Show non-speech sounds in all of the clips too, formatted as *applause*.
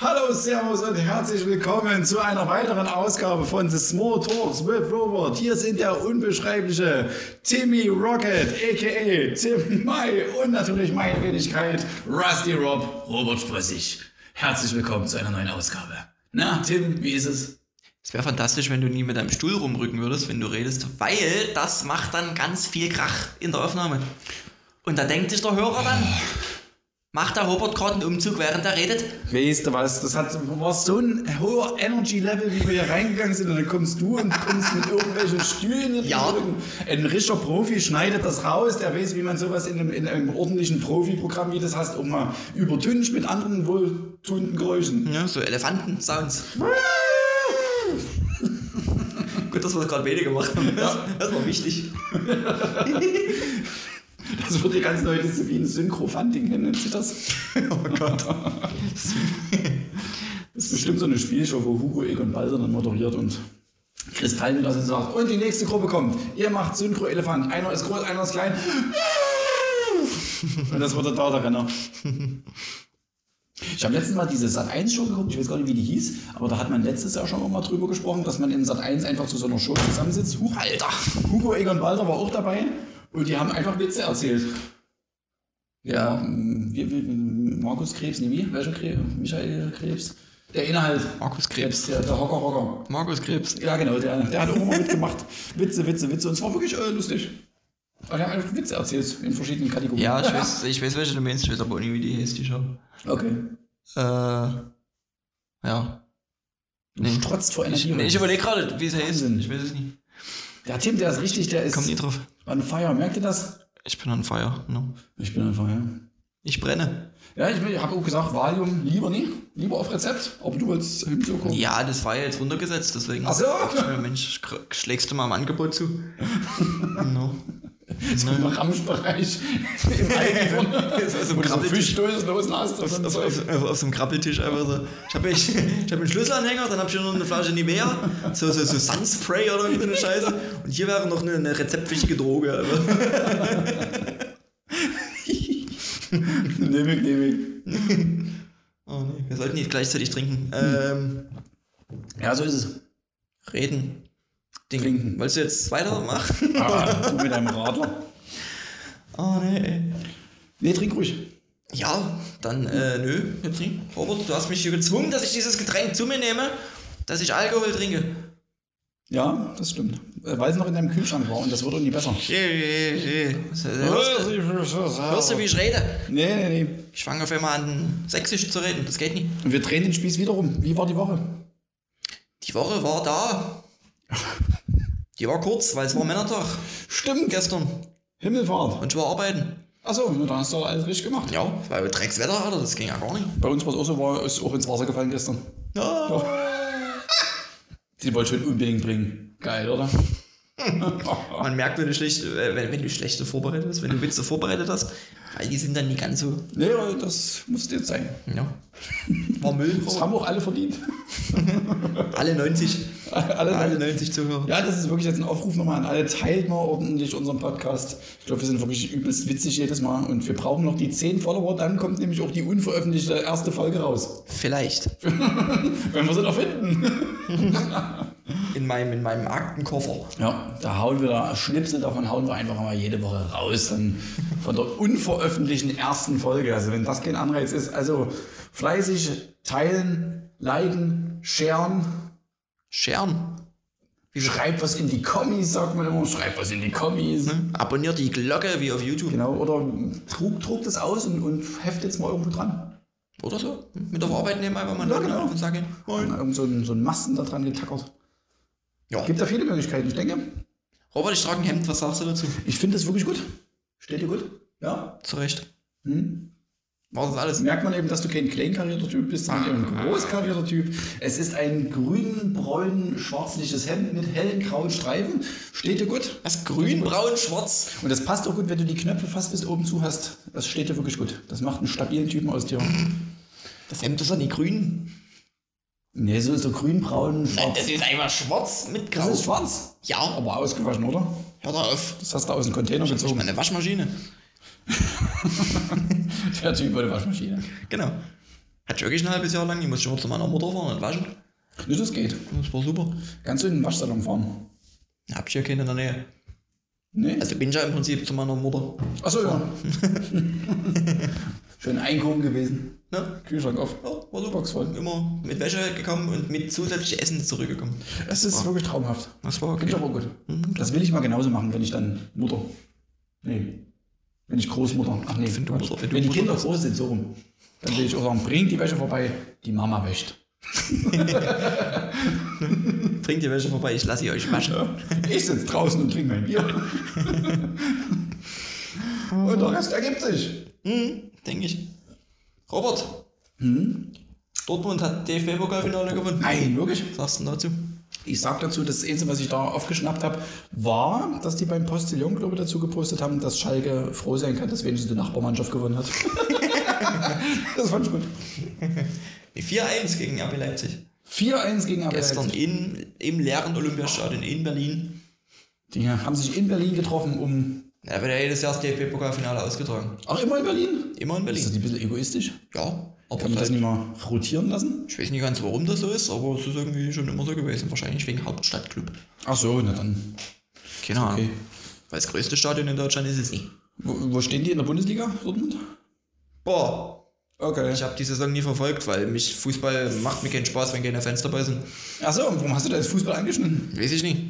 Hallo, Servus und herzlich willkommen zu einer weiteren Ausgabe von The Small Talks with Robert. Hier sind der unbeschreibliche Timmy Rocket, a.k.a. Tim Mai und natürlich meine Wenigkeit Rusty Rob, Robert Sprössig. Herzlich willkommen zu einer neuen Ausgabe. Na, Tim, wie ist es? Es wäre fantastisch, wenn du nie mit deinem Stuhl rumrücken würdest, wenn du redest, weil das macht dann ganz viel Krach in der Aufnahme. Und da denkt sich der Hörer dann, macht der Robert gerade einen Umzug, während er redet? Weißt du was, das hat, war so ein hoher Energy-Level, wie wir hier reingegangen sind und dann kommst du und kommst mit irgendwelchen Stühlen Ja. Ein richtiger Profi schneidet das raus, der weiß, wie man sowas in einem, in einem ordentlichen Profi-Programm, wie das hast, auch mal übertüncht mit anderen wohltuenden Geräuschen. Ja, so Elefanten-Sounds. *laughs* Gut, dass wir das gerade weniger gemacht haben. Das, das war wichtig. *laughs* Das wird die ganzen Leute so wie ein Synchro-Funding nennt sich das. *laughs* Oh Gott. *laughs* Das ist bestimmt so eine Spielshow, wo Hugo Egon Balder dann moderiert und Kristall wieder so sagt. Und die nächste Gruppe kommt. Ihr macht Synchro-Elefant. Einer ist groß, einer ist klein. *laughs* Und das wird der da der Renner. Ich habe letztens mal diese Sat1-Show geguckt, ich weiß gar nicht, wie die hieß, aber da hat man letztes Jahr schon mal drüber gesprochen, dass man in Sat1 einfach zu so einer Show zusammensitzt. Huch, Alter! Hugo Egon Balder war auch dabei und die haben einfach Witze erzählt. Ja, ähm, wie, wie, Markus Krebs, nee, wie? Welcher Krebs? Michael Krebs? Der Inhalt. Markus Krebs. Der, der Hocker Hocker. Markus Krebs. Ja, genau, der, der hat auch immer mitgemacht. Witze, Witze, Witze. Und es war wirklich äh, lustig. Und er hat einfach Witze erzählt in verschiedenen Kategorien. Ja, ich weiß, ich weiß, welche du meinst, ich weiß aber nicht, wie die heißt, die Show. Okay. Äh, ja. Nee. strotzt vor Ich, Energie. nee, ich überlege gerade, wie es heißt. Ich weiß es nicht. der Tim, der ist richtig, der ist Komm nie drauf. On fire. Merkt ihr das? Ich bin on fire. No. Ich bin on fire. Ich brenne. Ja, ich, ich habe auch gesagt, Valium lieber nie. Lieber auf Rezept. Aber du wolltest Hymso. Ja, das war ja jetzt runtergesetzt, deswegen. Ach so. Mensch, sch- schlägst du mal im Angebot zu? *laughs* no. So im Ramschbereich. *laughs* Im Eigen. so so Fischdosen hast. Auf, auf, auf, auf, so einem Krabbeltisch einfach so. Ich habe ich, ich hab einen Schlüsselanhänger, dann habe ich hier noch eine Flasche Nivea, so, so, so Sunspray oder so eine Scheiße. Und hier wäre noch eine, eine rezeptpflichtige Droge. Also. *laughs* Nehm ich, nehm ich. Oh, nee. Wir sollten nicht gleichzeitig trinken. Ähm, Ja, so ist es. reden. Ding. Trinken. Wolltest du jetzt weitermachen? Ah, du mit deinem Radler. Oh nee. Nee, trink ruhig. Ja, dann, äh, nö, jetzt nicht. Robert, du hast mich hier gezwungen, dass ich dieses Getränk zu mir nehme, dass ich Alkohol trinke. Ja, das stimmt. Äh, Weil es noch in deinem Kühlschrank war und das wird auch nie besser. Hörst du, hörst du, wie ich rede? Nee, nee, nee. Ich fange auf einmal an, sächsisch zu reden. Das geht nicht. Und wir drehen den Spieß wieder rum. Wie war die Woche? Die Woche war da. *laughs* Die war kurz, weil es war Männertag Stimmt. gestern. Himmelfahrt. Und ich war arbeiten. Achso, dann hast du alles richtig gemacht. Ja, weil Dreckswetter hatte, das ging ja gar nicht. Bei uns war es auch so, war ist auch ins Wasser gefallen gestern. Ja. Die wollte ich unbedingt bringen. Geil, oder? *laughs* Man merkt, wenn du, schlecht, äh, wenn, wenn du schlechte vorbereitet hast, wenn du Witze vorbereitet hast, weil die sind dann nicht ganz so. Nee, aber das musste jetzt sein. Ja. War Müll. Das haben auch alle verdient. *laughs* Alle 90. alle, Alle 90 Zuhörer. Ja, das ist wirklich jetzt ein Aufruf nochmal an alle. Teilt mal ordentlich unseren Podcast. Ich glaube, wir sind wirklich übelst witzig jedes Mal und wir brauchen noch die 10 Follower. Dann kommt nämlich auch die unveröffentlichte erste Folge raus. Vielleicht. *laughs* Wenn wir sie noch finden. In meinem, in meinem Aktenkoffer. Ja, da hauen wir da Schnipsel davon, hauen wir einfach mal jede Woche raus. Dann von der unveröffentlichten ersten Folge. Also, wenn das kein Anreiz ist, also fleißig teilen, liken, sharen. Scheren. Schreibt was in die Kommis, sagt man immer. Schreibt was in die Kommis. Abonniert die Glocke wie auf YouTube. Genau, oder druckt, druckt es aus und, und heftet es mal irgendwo dran. Oder so. Mit auf Arbeit nehmen einfach mal Ja, genau. und sagen, moin. Irgend so ein, so ein Masten da dran getackert. Ja. Gibt da viele Möglichkeiten, ich denke. Robert, ich trage ein Hemd, was sagst du dazu? Ich finde das wirklich gut. Steht dir gut? Ja. Zu Recht. Hm. War das alles? Merkt man eben, dass du kein kleinkarierter Typ bist, sondern ein großkarierter Typ. Es ist ein grün-braun-schwarzliches Hemd mit hellen grauen Streifen. Steht dir gut? Was? Grün, braun, schwarz? Und das passt auch gut, wenn du die Knöpfe fast bis oben zu hast. Das steht dir wirklich gut. Das macht einen stabilen Typen aus dir. Das Hemd ist doch nicht grün. Nee, so ist der grün-braun, Nein, schwarz. das ist einfach schwarz mit Das grau. ist schwarz. Ja, Aber ausgewaschen, oder? hör doch auf. Das hast du aus dem Container Ich gezogen. meine Waschmaschine. *laughs* Der Typ bei der Waschmaschine. Genau. Hat wirklich ein halbes Jahr lang, ich muss schon mal zu meiner Mutter fahren und waschen. Ne, das geht. Das war super. Kannst du in den Waschsalon fahren? Hab ich ja keine in der Nähe. Nee? Also bin ich ja im Prinzip zu meiner Mutter. Achso, ja. *laughs* Schön einkaufen gewesen. Ne? Kühlschrank auf. Ja, war super. Box voll. Immer mit Wäsche gekommen und mit zusätzlich Essen zurückgekommen. Das ist wirklich traumhaft. Das war Finde ich okay. aber gut. Das will ich mal genauso machen, wenn ich dann Mutter. Nee. Wenn ich Großmutter. Ach nee, Wenn du. Mutter- wenn wenn, die Kinder Mutter groß sind, so rum. Dann will ich auch sagen, bringt die Wäsche vorbei, die Mama wäscht. *laughs* Bringt die Wäsche vorbei, ich lasse sie euch waschen. Ich sitze draußen und trinke mein Bier. *laughs* und der Rest ergibt sich. Hm, denke ich. Robert. Dortmund hat DFB-Pokalfinale gewonnen. Nein, wirklich. Was sagst du dazu? Ich sag dazu, das Einzige, was ich da aufgeschnappt habe, war, dass die beim Postillon, glaube ich, dazu gepostet haben, dass Schalke froh sein kann, dass wenigstens die Nachbarmannschaft gewonnen hat. *laughs* das fand ich gut. Nee, 4-1 gegen RB Leipzig. 4-1 gegen RB Gestern Leipzig. in, im leeren Olympiastadion in Berlin. Die haben sich in Berlin getroffen, um. Da wird ja jedes Jahr das DFB-Pokalfinale ausgetragen. Ach, immer in Berlin? Immer in Ist das Berlin. ein bisschen egoistisch? Ja, aber Kann man das nicht mal rotieren lassen? ich weiß nicht ganz, warum das so ist, aber es ist irgendwie schon immer so gewesen. Wahrscheinlich wegen Hauptstadtclub. Ach so, na dann. Keine Ahnung. Okay. Weil das größte Stadion in Deutschland ist es nicht. Wo, wo stehen die in der Bundesliga, Dortmund? Boah, Okay. ich habe die Saison nie verfolgt, weil mich Fußball macht mir keinen Spaß, wenn keine Fans dabei sind. Ach so, und warum hast du da jetzt Fußball angeschnitten? Weiß ich nicht.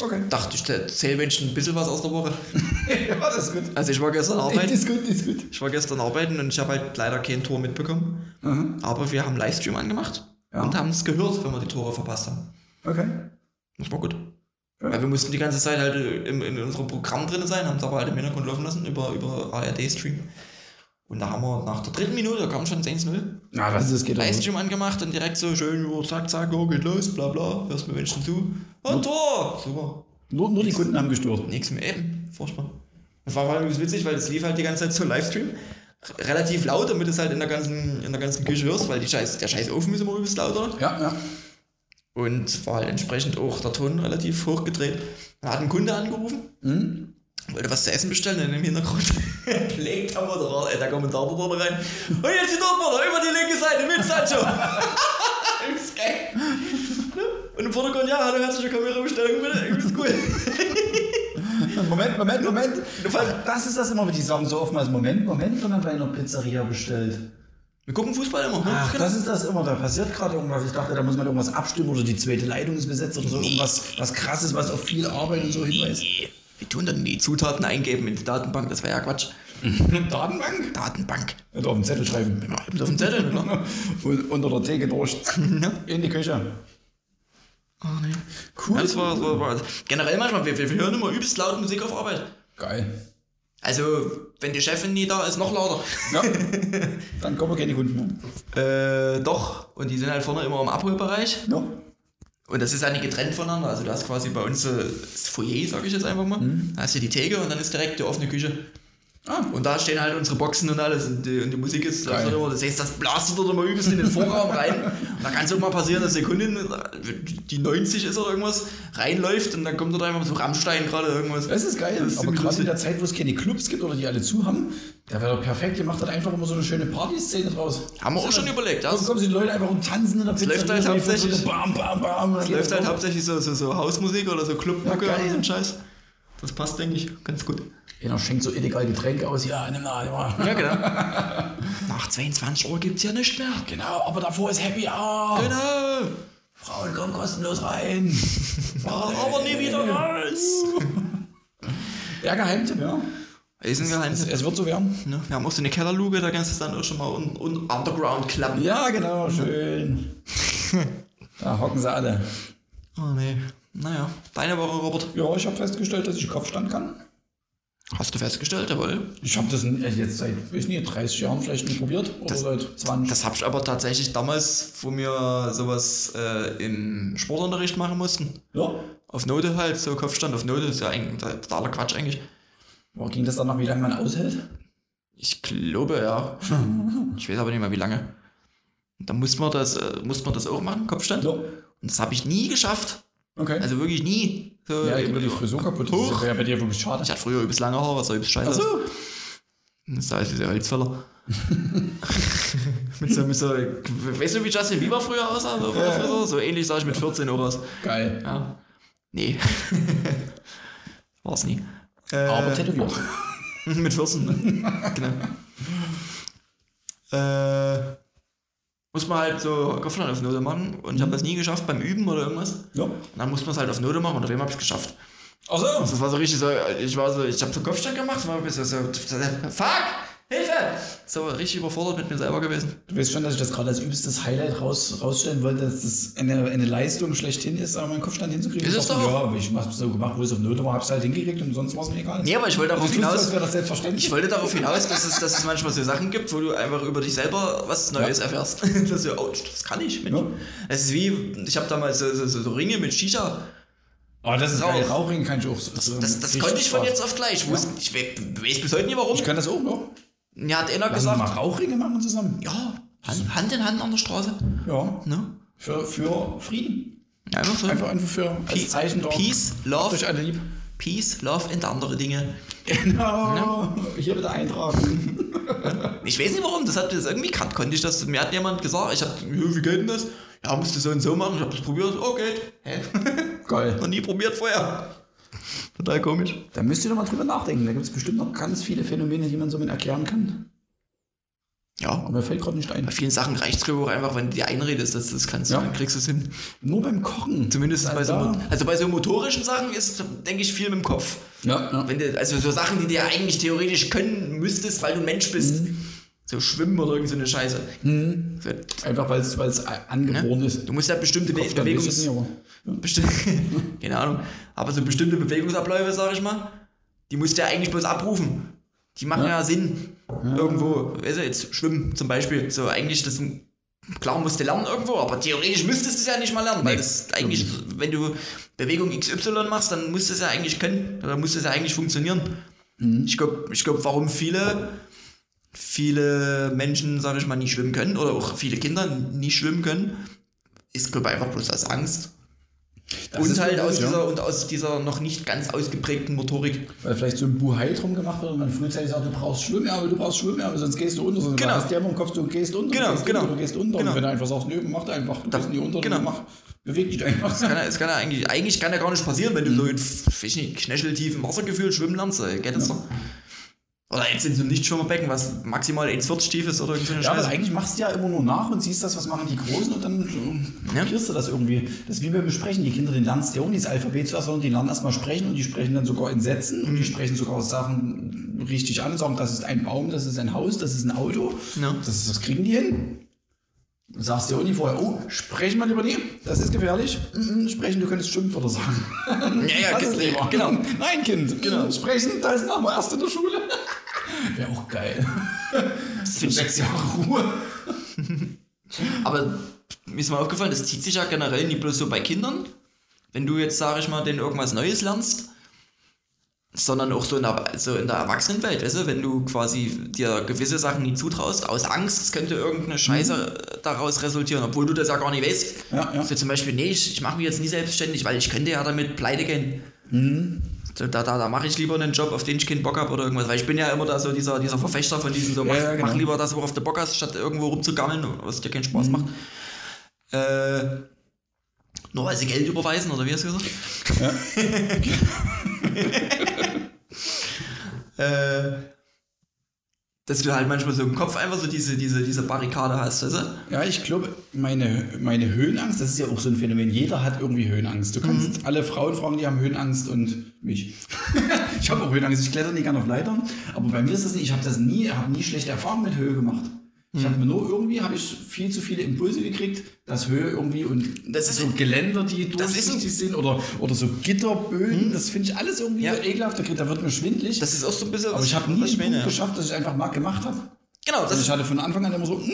Okay. Dachte ich, zähle Menschen ein bisschen was aus der Woche. *laughs* ja, das ist gut. Also ich war gestern Das arbeiten. ist gut, das ist gut. Ich war gestern arbeiten und ich habe halt leider kein Tor mitbekommen. Mhm. Aber wir haben Livestream angemacht Ja. und haben es gehört, wenn wir die Tore verpasst haben. Okay. Das war gut. Ja. Weil wir mussten die ganze Zeit halt im, in unserem Programm drin sein, haben es aber halt im Hintergrund laufen lassen über, über ARD-Stream. Und da haben wir nach der dritten Minute, da kam schon 1-0, Na, was ist das? Geht. Livestream angemacht und direkt so schön, oh, zack, zack, oh, geht los, bla bla, hörst mir Menschen zu. Und Tor! Super. Nur, nur die Kunden haben gestört. Nichts mehr eben. Furchtbar. Das war vor allem übelst witzig, weil das lief halt die ganze Zeit so Livestream. Relativ laut, damit du es halt in der ganzen, in der ganzen Küche hörst, weil die scheiß, der scheiß Ofen ist immer übelst laut, oder? Ja, ja. Und war halt entsprechend auch der Ton relativ hoch gedreht. Da hat ein Kunde angerufen, Hm? Wollte was zu essen bestellen und im Hintergrund *laughs* legt der, Moderator, äh, der Kommentator rein. Und jetzt die Dortmunder über die linke Seite mit Sancho. *laughs* Übelst geil. Und im Vordergrund, ja, hallo, herzliche Kamerabestellung, bitte. Übelst cool. *laughs* Moment, Moment, Moment. Ach, das ist das immer, wie die sagen so oftmals. Moment, Moment, wenn man bei einer Pizzeria bestellt. Wir gucken Fußball immer. ne? Ach, Genau. das ist das immer. Da passiert gerade irgendwas. Ich dachte, da muss man irgendwas abstimmen oder die zweite Leitung ist besetzt oder so. Irgendwas was krasses, was auf viel Arbeit und so hinweist. Wir tun dann die Zutaten eingeben in die Datenbank, das wäre ja Quatsch. *laughs* Datenbank? Datenbank. Oder auf den Zettel schreiben. Ja, eben auf dem Zettel, oder? *laughs* Und unter der Theke durch. *laughs* In die Küche. Oh, nee. Cool. Ja, das war, das war, war generell manchmal, wir, wir hören immer übelst laut Musik auf Arbeit. Geil. Also, wenn die Chefin nie da ist, noch lauter. Ja. Dann kommen keine Kunden mehr. Äh, doch. Und die sind halt vorne immer im Abholbereich. Ja. Und das ist nicht getrennt voneinander. Also, du hast quasi bei uns das Foyer, sag ich jetzt einfach mal. Da hast du die Theke und dann ist direkt die offene Küche. Ah, Und da stehen halt unsere Boxen und alles und die, und die Musik ist läuft halt immer, das heißt, das blastet dort immer übelst in den Vorraum rein. Und da kann es auch mal passieren, dass Kundin, die 90 ist oder irgendwas, reinläuft und dann kommt dort einfach so Rammstein gerade irgendwas. das ist geil. Das ist Aber gerade in der Zeit, wo es keine Clubs gibt oder die alle zu haben, da wäre doch perfekt. Ihr macht dann einfach immer so eine schöne Partyszene draus. Haben wir auch schon überlegt, ja. Dann kommen die Leute einfach und tanzen in der Pizzeria. läuft halt hauptsächlich- Bam, bam, bam. Es läuft halt hauptsächlich so, so, so Hausmusik oder so Clubmucke Ja, oder so ein Scheiß. Das passt, denke ich, ganz gut. Einer schenkt so illegal Getränke aus. Ja, nimm mal. Ja. Ja, genau. *laughs* Nach 22 Uhr gibt es ja nichts mehr. Genau, aber davor ist Happy Hour. Genau. Frauen kommen kostenlos rein. *laughs* Aber nie wieder raus. Ja, Geheimtipp, ja. Ist ein Geheimnis. Es, es wird so werden. Ne? Wir haben auch so eine Kellerluke, da kannst du dann auch schon mal un un underground klappen. Ja, genau, schön. *laughs* Da hocken sie alle. Oh nee. Naja, deine Woche, Robert. Ja, ich habe festgestellt, dass ich Kopfstand kann. Hast du festgestellt, jawohl. Ich habe das n- jetzt seit, weiß nicht, 30 Jahren vielleicht nicht probiert. Oder Das- seit 20. Das habe ich aber tatsächlich damals, wo wir sowas äh, im Sportunterricht machen mussten. ja. Auf Note halt, so Kopfstand auf Note, ist ja eigentlich totaler Quatsch eigentlich. Boah, ging das dann noch, wie lange man aushält? Ich glaube, ja. *laughs* Ich weiß aber nicht mehr, wie lange. Da musste man das, äh, musste man das auch machen, Kopfstand. Ja. Und das habe ich nie geschafft. Okay. Also wirklich nie. So, ja, mir die Frisur kaputt. Das Hoch. wäre ja bei dir wirklich schade. Ich hatte früher übelst lange Haare, was so übelst scheiße. Ach so. Das heißt, dieser Holzfäller. *laughs* *laughs* mit so, mit so, weißt du, wie Justin Bieber früher aussah? So, Ja. früher? so ähnlich sah ich mit 14 auch aus. Geil. Ja. Nee. War's nie. Aber tätowiert. *laughs* mit 14. genau. Äh, muss man halt so Kopfstand auf Note machen und ich habe das nie geschafft beim Üben oder irgendwas. Ja. Und dann musste man es halt auf Note machen und auf dem habe ich es geschafft. Ach so. Das war so richtig so, ich war so, ich habe so Kopfstand gemacht, war so, fuck, Hilfe! So richtig überfordert mit mir selber gewesen. Du weißt schon, dass ich das gerade als übelstes Highlight raus, rausstellen wollte, dass das eine, eine Leistung schlechthin ist, aber meinen Kopfstand hinzukriegen. Ist es doch. Ja, ich hab's so gemacht, wo es auf Note war, hab's halt hingekriegt und sonst war es mir egal. Nee, aber ich wollte das darauf du, hinaus, das ich wollte darauf hinaus, dass es, dass es manchmal so Sachen gibt, wo du einfach über dich selber was Neues erfährst. *laughs* das, so, oh, das kann ich. Mensch. Ja. Es ist wie, ich habe damals so, so, so, Ringe mit Shisha. Oh, das ist Rauch. geil. Rauchring kann ich auch. so- Das, das richtig konnte ich von jetzt auf gleich. Ich, wusste, ich we- weiß bis heute nicht warum. Ich kann das auch noch. Mir hat einer Lass uns mal gesagt, Rauchringe machen zusammen. ja, Hand, Hand in Hand an der Straße. Ja. Ne? Für, für Frieden. Einfach so. Einfach, einfach für als Zeichen dort. Peace, Love, euch alle lieb. Peace, Love und andere Dinge. Genau. Hier bitte eintragen. Ich weiß nicht warum, das hat das irgendwie kann, konnte ich das. Mir hat jemand gesagt, ich hab, ja, wie geht denn das? Ja, musst du so und so machen. Ich hab das probiert. Oh, geht. Hä? Geil. *laughs* Noch nie probiert vorher. Total komisch. Da müsst ihr doch mal drüber nachdenken. Da gibt es bestimmt noch ganz viele Phänomene, die man so mit erklären kann. Ja, Aber mir fällt gerade nicht ein. bei vielen Sachen reicht es auch einfach, wenn du dir einredest, dass du das kannst. Ja. Dann kriegst du es hin. Nur beim Kochen. Zumindest bei so, also bei so motorischen Sachen ist, denke ich, viel mit dem Kopf. Ja, ja. Wenn du, also so Sachen, die du ja eigentlich theoretisch können müsstest, weil du ein Mensch bist. Mhm. So schwimmen oder irgend so eine Scheiße. So, Einfach weil es, angeboren ist. du musst ja bestimmte Be Bewegungs... Besti *laughs* keine Ahnung. Aber so bestimmte Bewegungsabläufe, sag ich mal, die musst du ja eigentlich bloß abrufen. Die machen ja, Sinn. Irgendwo. Weißt du, jetzt schwimmen zum Beispiel. So eigentlich, das klar musst du lernen irgendwo, aber theoretisch müsstest du es ja nicht mal lernen, weil das eigentlich, wenn du Bewegung XY machst, dann musst du es ja eigentlich können. Oder muss es ja eigentlich funktionieren. Mhm. Ich glaube, ich glaub, warum viele, viele Menschen, sag ich mal, nicht schwimmen können oder auch viele Kinder nicht schwimmen können, ist, glaube ich, einfach bloß aus Angst. Das und halt aus ja. dieser und aus dieser noch nicht ganz ausgeprägten Motorik. Weil vielleicht so ein Buhai drum gemacht wird und man frühzeitig sagt, du brauchst Schwimmärmel, du brauchst Schwimmärmel, sonst gehst du unter. Sonst Genau. hast du ja immer im Kopf, du gehst unter, Genau, du gehst genau. unter, du gehst unter. Genau. Und wenn du einfach sagst, nö, mach einfach, du gehst nie unter, genau. mach, beweg dich einfach. Kann ja, es kann ja eigentlich, eigentlich kann ja gar nicht passieren, wenn du so in weiß ich nicht, knöcheltiefen Wassergefühl schwimmen lernst. Ey, geht das doch. Oder jetzt in so einem Nichtschwimmerbecken, was maximal 1,40 tief ist oder so eine Ja, aber eigentlich machst du ja immer nur nach und siehst das, was machen die Großen und dann äh, Ja. kopierst du das irgendwie. Das ist wie beim Sprechen. Die Kinder, die lernst ja auch nicht das Alphabet zuerst, sondern die lernen erstmal sprechen und die sprechen dann sogar in Sätzen und die sprechen sogar Sachen richtig an und sagen, das ist ein Baum, das ist ein Haus, das ist ein Auto. Ja. Das, ist, das kriegen die hin. Du sagst dir auch nie vorher, oh, sprechen wir lieber nie, das ist gefährlich. Mhm, sprechen, du könntest Schimpfwörter sagen. *laughs* Ja, ja, das ist lieber. *laughs* genau. Nein, Kind, genau. sprechen, das machen wir erst in der Schule. *laughs* Wäre auch geil. Das find ich- Sechs Jahre Ruhe. Aber mir ist mal aufgefallen, das zieht sich ja generell nicht bloß so bei Kindern. Wenn du jetzt, sag ich mal, denen irgendwas Neues lernst, sondern auch so in der, so in der Erwachsenenwelt, weißt du, wenn du quasi dir gewisse Sachen nie zutraust, aus Angst, es könnte irgendeine Scheiße äh, daraus resultieren, obwohl du das ja gar nicht weißt. Ja, ja. So zum Beispiel, nee, ich, ich mache mich jetzt nie selbstständig, weil ich könnte ja damit pleite gehen. So, da da, da mache ich lieber einen Job, auf den ich keinen Bock habe oder irgendwas. Weil ich bin ja immer da so dieser, dieser Verfechter von diesem so, mach, ja, genau. mach lieber das, worauf du Bock hast, statt irgendwo rumzugammeln, was dir keinen Spaß macht. Äh, nur weil sie Geld überweisen, oder wie hast du gesagt? *laughs* *laughs* äh, dass du halt manchmal so im Kopf einfach so diese, diese, diese Barrikade hast, weißt du? Ja, ich glaube, meine, meine Höhenangst, das ist ja auch so ein Phänomen. Jeder hat irgendwie Höhenangst. Du kannst alle Frauen fragen, die haben Höhenangst und mich. *laughs* ich habe auch Höhenangst. Ich kletter nie gerne auf Leitern. Aber bei mir ist das nicht. Ich habe das nie, habe nie schlechte Erfahrungen mit Höhe gemacht. Ich habe nur irgendwie habe ich viel zu viele Impulse gekriegt, dass Höhe irgendwie und Das ist- so Geländer, die durchsichtig sind oder, oder so Gitterböden, das finde ich alles irgendwie Ja. ekelhaft. Da, wird mir schwindelig. Das ist auch so ein bisschen. aber ich habe nie ich meine, geschafft, dass ich einfach mal gemacht habe. Genau, das Also ich hatte von Anfang an immer so, mm,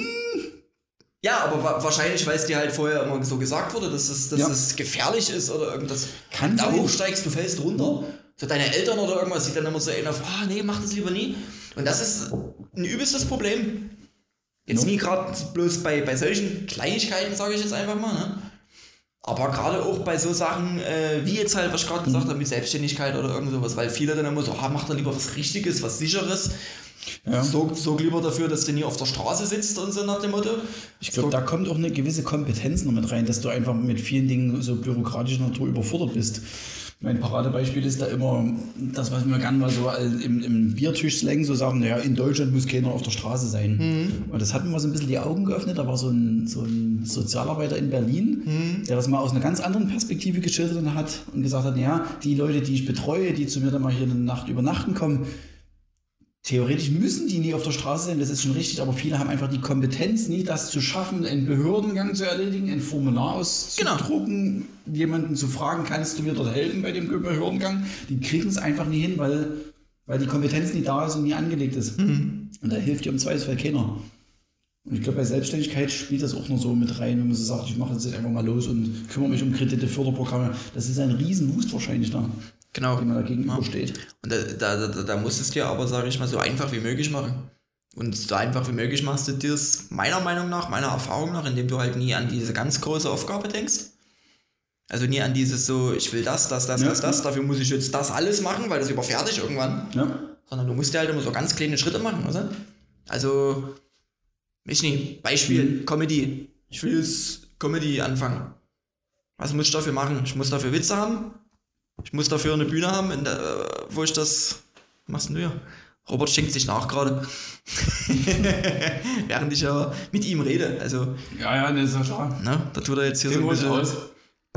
Ja, aber wa wahrscheinlich, weil es dir halt vorher immer so gesagt wurde, dass es, dass Ja. es gefährlich ist oder irgendwas. Kann da sein. hochsteigst, du fällst runter. So deine Eltern oder irgendwas, die dann immer so auf, ah nee, mach das lieber nie. Und das ist ein übelstes Problem. Jetzt nie gerade bloß bei, bei solchen Kleinigkeiten, sage ich jetzt einfach mal, ne? Aber gerade auch bei so Sachen, äh, wie jetzt halt, was ich gerade gesagt habe, mit Selbstständigkeit oder irgend sowas, weil viele dann immer so, ah, mach doch lieber was Richtiges, was Sicheres. Ja. Sorg, sorg lieber dafür, dass du nie auf der Straße sitzt und so nach dem Motto. Ich glaube, da kommt auch eine gewisse Kompetenz noch mit rein, dass du einfach mit vielen Dingen so bürokratischer Natur überfordert bist. Mein Paradebeispiel ist da immer das, was wir gerne mal so im, im Biertisch-Slang so sagen, naja, in Deutschland muss keiner auf der Straße sein. Und das hat mir mal so ein bisschen die Augen geöffnet. Da war so ein, so ein Sozialarbeiter in Berlin, der das mal aus einer ganz anderen Perspektive geschildert hat und gesagt hat, naja, die Leute, die ich betreue, die zu mir dann mal hier eine Nacht übernachten kommen, Theoretisch müssen die nie auf der Straße sein, das ist schon richtig, aber viele haben einfach die Kompetenz nie, das zu schaffen, einen Behördengang zu erledigen, ein Formular auszudrucken, jemanden zu fragen, kannst du mir dort helfen bei dem Behördengang? Die kriegen es einfach nie hin, weil, weil die Kompetenz nie da ist und nie angelegt ist. Und da hilft dir im Zweifelsfall keiner. Und ich glaube, bei Selbstständigkeit spielt das auch noch so mit rein, wenn man so sagt, ich mache jetzt einfach mal los und kümmere mich um Kredite, Förderprogramme. Das ist ein riesen Wust wahrscheinlich da, Genau. dem man da gegenübersteht. Und da, da, da, da musst du es dir aber, sage ich mal, so einfach wie möglich machen. Und so einfach wie möglich machst du dir es meiner Meinung nach, meiner Erfahrung nach, indem du halt nie an diese ganz große Aufgabe denkst. Also nie an dieses so, ich will das, das, das, Ja. das, das, dafür muss ich jetzt das alles machen, weil das überfährt dich irgendwann. Ja. Sondern du musst dir halt immer so ganz kleine Schritte machen, oder? Also, ich nicht, Beispiel, Comedy. Ich will jetzt Comedy anfangen. Was muss ich dafür machen? Ich muss dafür Witze haben. Ich muss dafür eine Bühne haben, der, wo ich das. Was machst denn du hier? Robert schenkt sich nach gerade. *laughs* Während ich ja mit ihm rede. Also, Ja, ja, das ist ja klar. ne, da tut er jetzt hier so Den ein holst du bisschen. raus.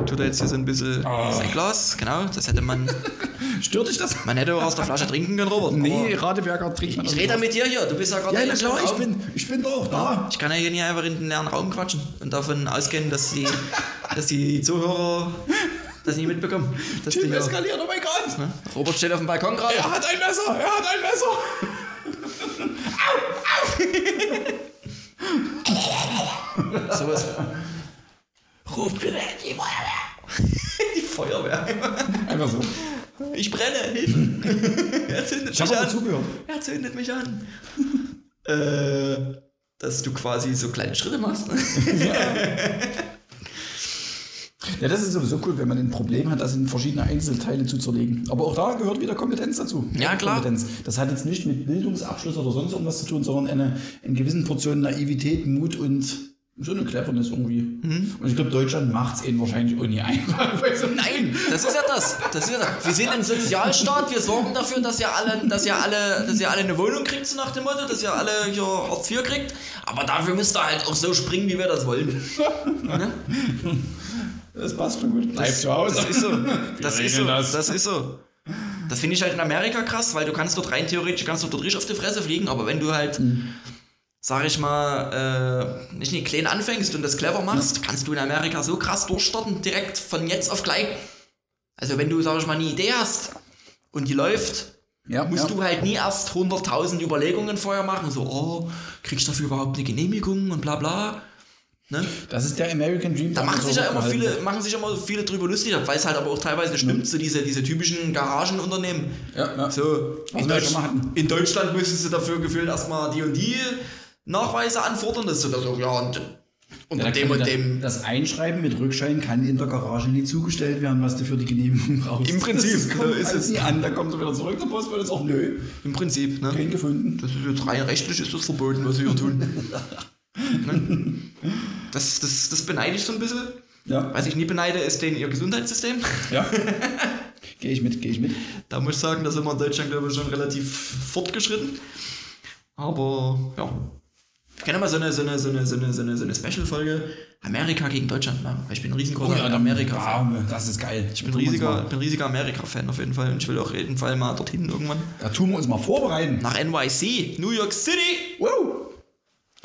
Tut er jetzt hier so ein bisschen Ah. sein Glas, genau. Das hätte man. *laughs* Stört dich das? Man hätte auch aus der Flasche trinken können, Robert. Nee, Radeberger trinkt man Ich rede mit dir hier, du bist ja gerade Ja, na klar, ich bin, ich bin doch da. Ich kann ja hier nicht einfach in den leeren Raum quatschen und davon ausgehen, dass die, *laughs* dass die Zuhörer das nicht mitbekommen. Dass die Tim hier, eskaliert, oh mein Gott. ne? Robert steht auf dem Balkon gerade. Er hat ein Messer, er hat ein Messer. *laughs* Sowas. Ruf bitte die Feuerwehr. *laughs* Die Feuerwehr. Einfach so. Ich brenne, Hilfe. *laughs* er zündet Ich mich an. zugehört. Er zündet mich an. äh, dass du quasi so kleine Schritte machst. Ne? Ja, das ist sowieso cool, wenn man ein Problem hat, das in verschiedene Einzelteile zu zerlegen. Aber auch da gehört wieder Kompetenz dazu. Ja, klar. Kompetenz. Das hat jetzt nicht mit Bildungsabschluss oder sonst irgendwas zu tun, sondern eine, in gewissen Portionen Naivität, Mut und so eine Cleverness irgendwie. Mhm. Und ich glaube, Deutschland macht es ihnen wahrscheinlich auch nie *laughs* einfach. so- Nein, das ist ja das. Das ist ja das. Wir sind ein Sozialstaat, wir sorgen dafür, dass ihr alle, dass ihr alle, dass ihr alle eine Wohnung kriegt, so nach dem Motto, dass ihr alle hier Hartz IV kriegt. Aber dafür müsst ihr halt auch so springen, wie wir das wollen. *laughs* Ne? Das passt schon gut. Bleib zu Hause. Das ist so. *laughs* Das ist so. das. Das ist so. Das finde ich halt in Amerika krass, weil du kannst dort rein theoretisch kannst du dort richtig auf die Fresse fliegen, aber wenn du halt, sag ich mal, äh, nicht, nicht klein anfängst und das clever machst, kannst du in Amerika so krass durchstarten, direkt von jetzt auf gleich. Also wenn du, sag ich mal, eine Idee hast und die läuft, Ja, musst ja. du halt nie erst 100.000 Überlegungen vorher machen, so, oh, kriegst du dafür überhaupt eine Genehmigung und bla bla. Ne? Das ist der American Dream. Da machen sich ja immer viele, machen sich immer viele drüber lustig, weil es halt aber auch teilweise stimmt, so diese, diese typischen Garagenunternehmen. Ja, ja. So, in, Deutsch, in Deutschland müsstest du dafür gefühlt erstmal die und die Nachweise anfordern. Das ist so, so ja, und unter Ja, dem und dem. Das Einschreiben mit Rückschein kann in der Garage nie zugestellt werden, was du für die Genehmigung brauchst. Im Prinzip, das kommt ist es. nie an. Da kommt er wieder zurück, der Post jetzt auch nö. Im Prinzip, ne? Kein gefunden. Das ist jetzt rein rechtlich ist das verboten, was wir hier tun. *laughs* ne? *laughs* das, das, das beneide ich so ein bisschen. Ja, Was ich nie beneide, ist den ihr Gesundheitssystem. ja. *laughs* gehe ich mit, gehe ich mit. Da muss ich sagen, da sind wir in Deutschland, glaube ich, schon relativ fortgeschritten. Aber ja. Ich kann ja mal so eine, so eine, so eine, so eine, so eine, so eine Special-Folge Amerika gegen Deutschland machen. weil Ich bin ein riesengroßer Amerika-Fan. Ja, das ist geil. Ich bin ein riesiger, bin riesiger Amerika-Fan auf jeden Fall. Und ich will auch auf jeden Fall mal dorthin irgendwann. Da tun wir uns mal vorbereiten. Nach NYC, New York City. Wow.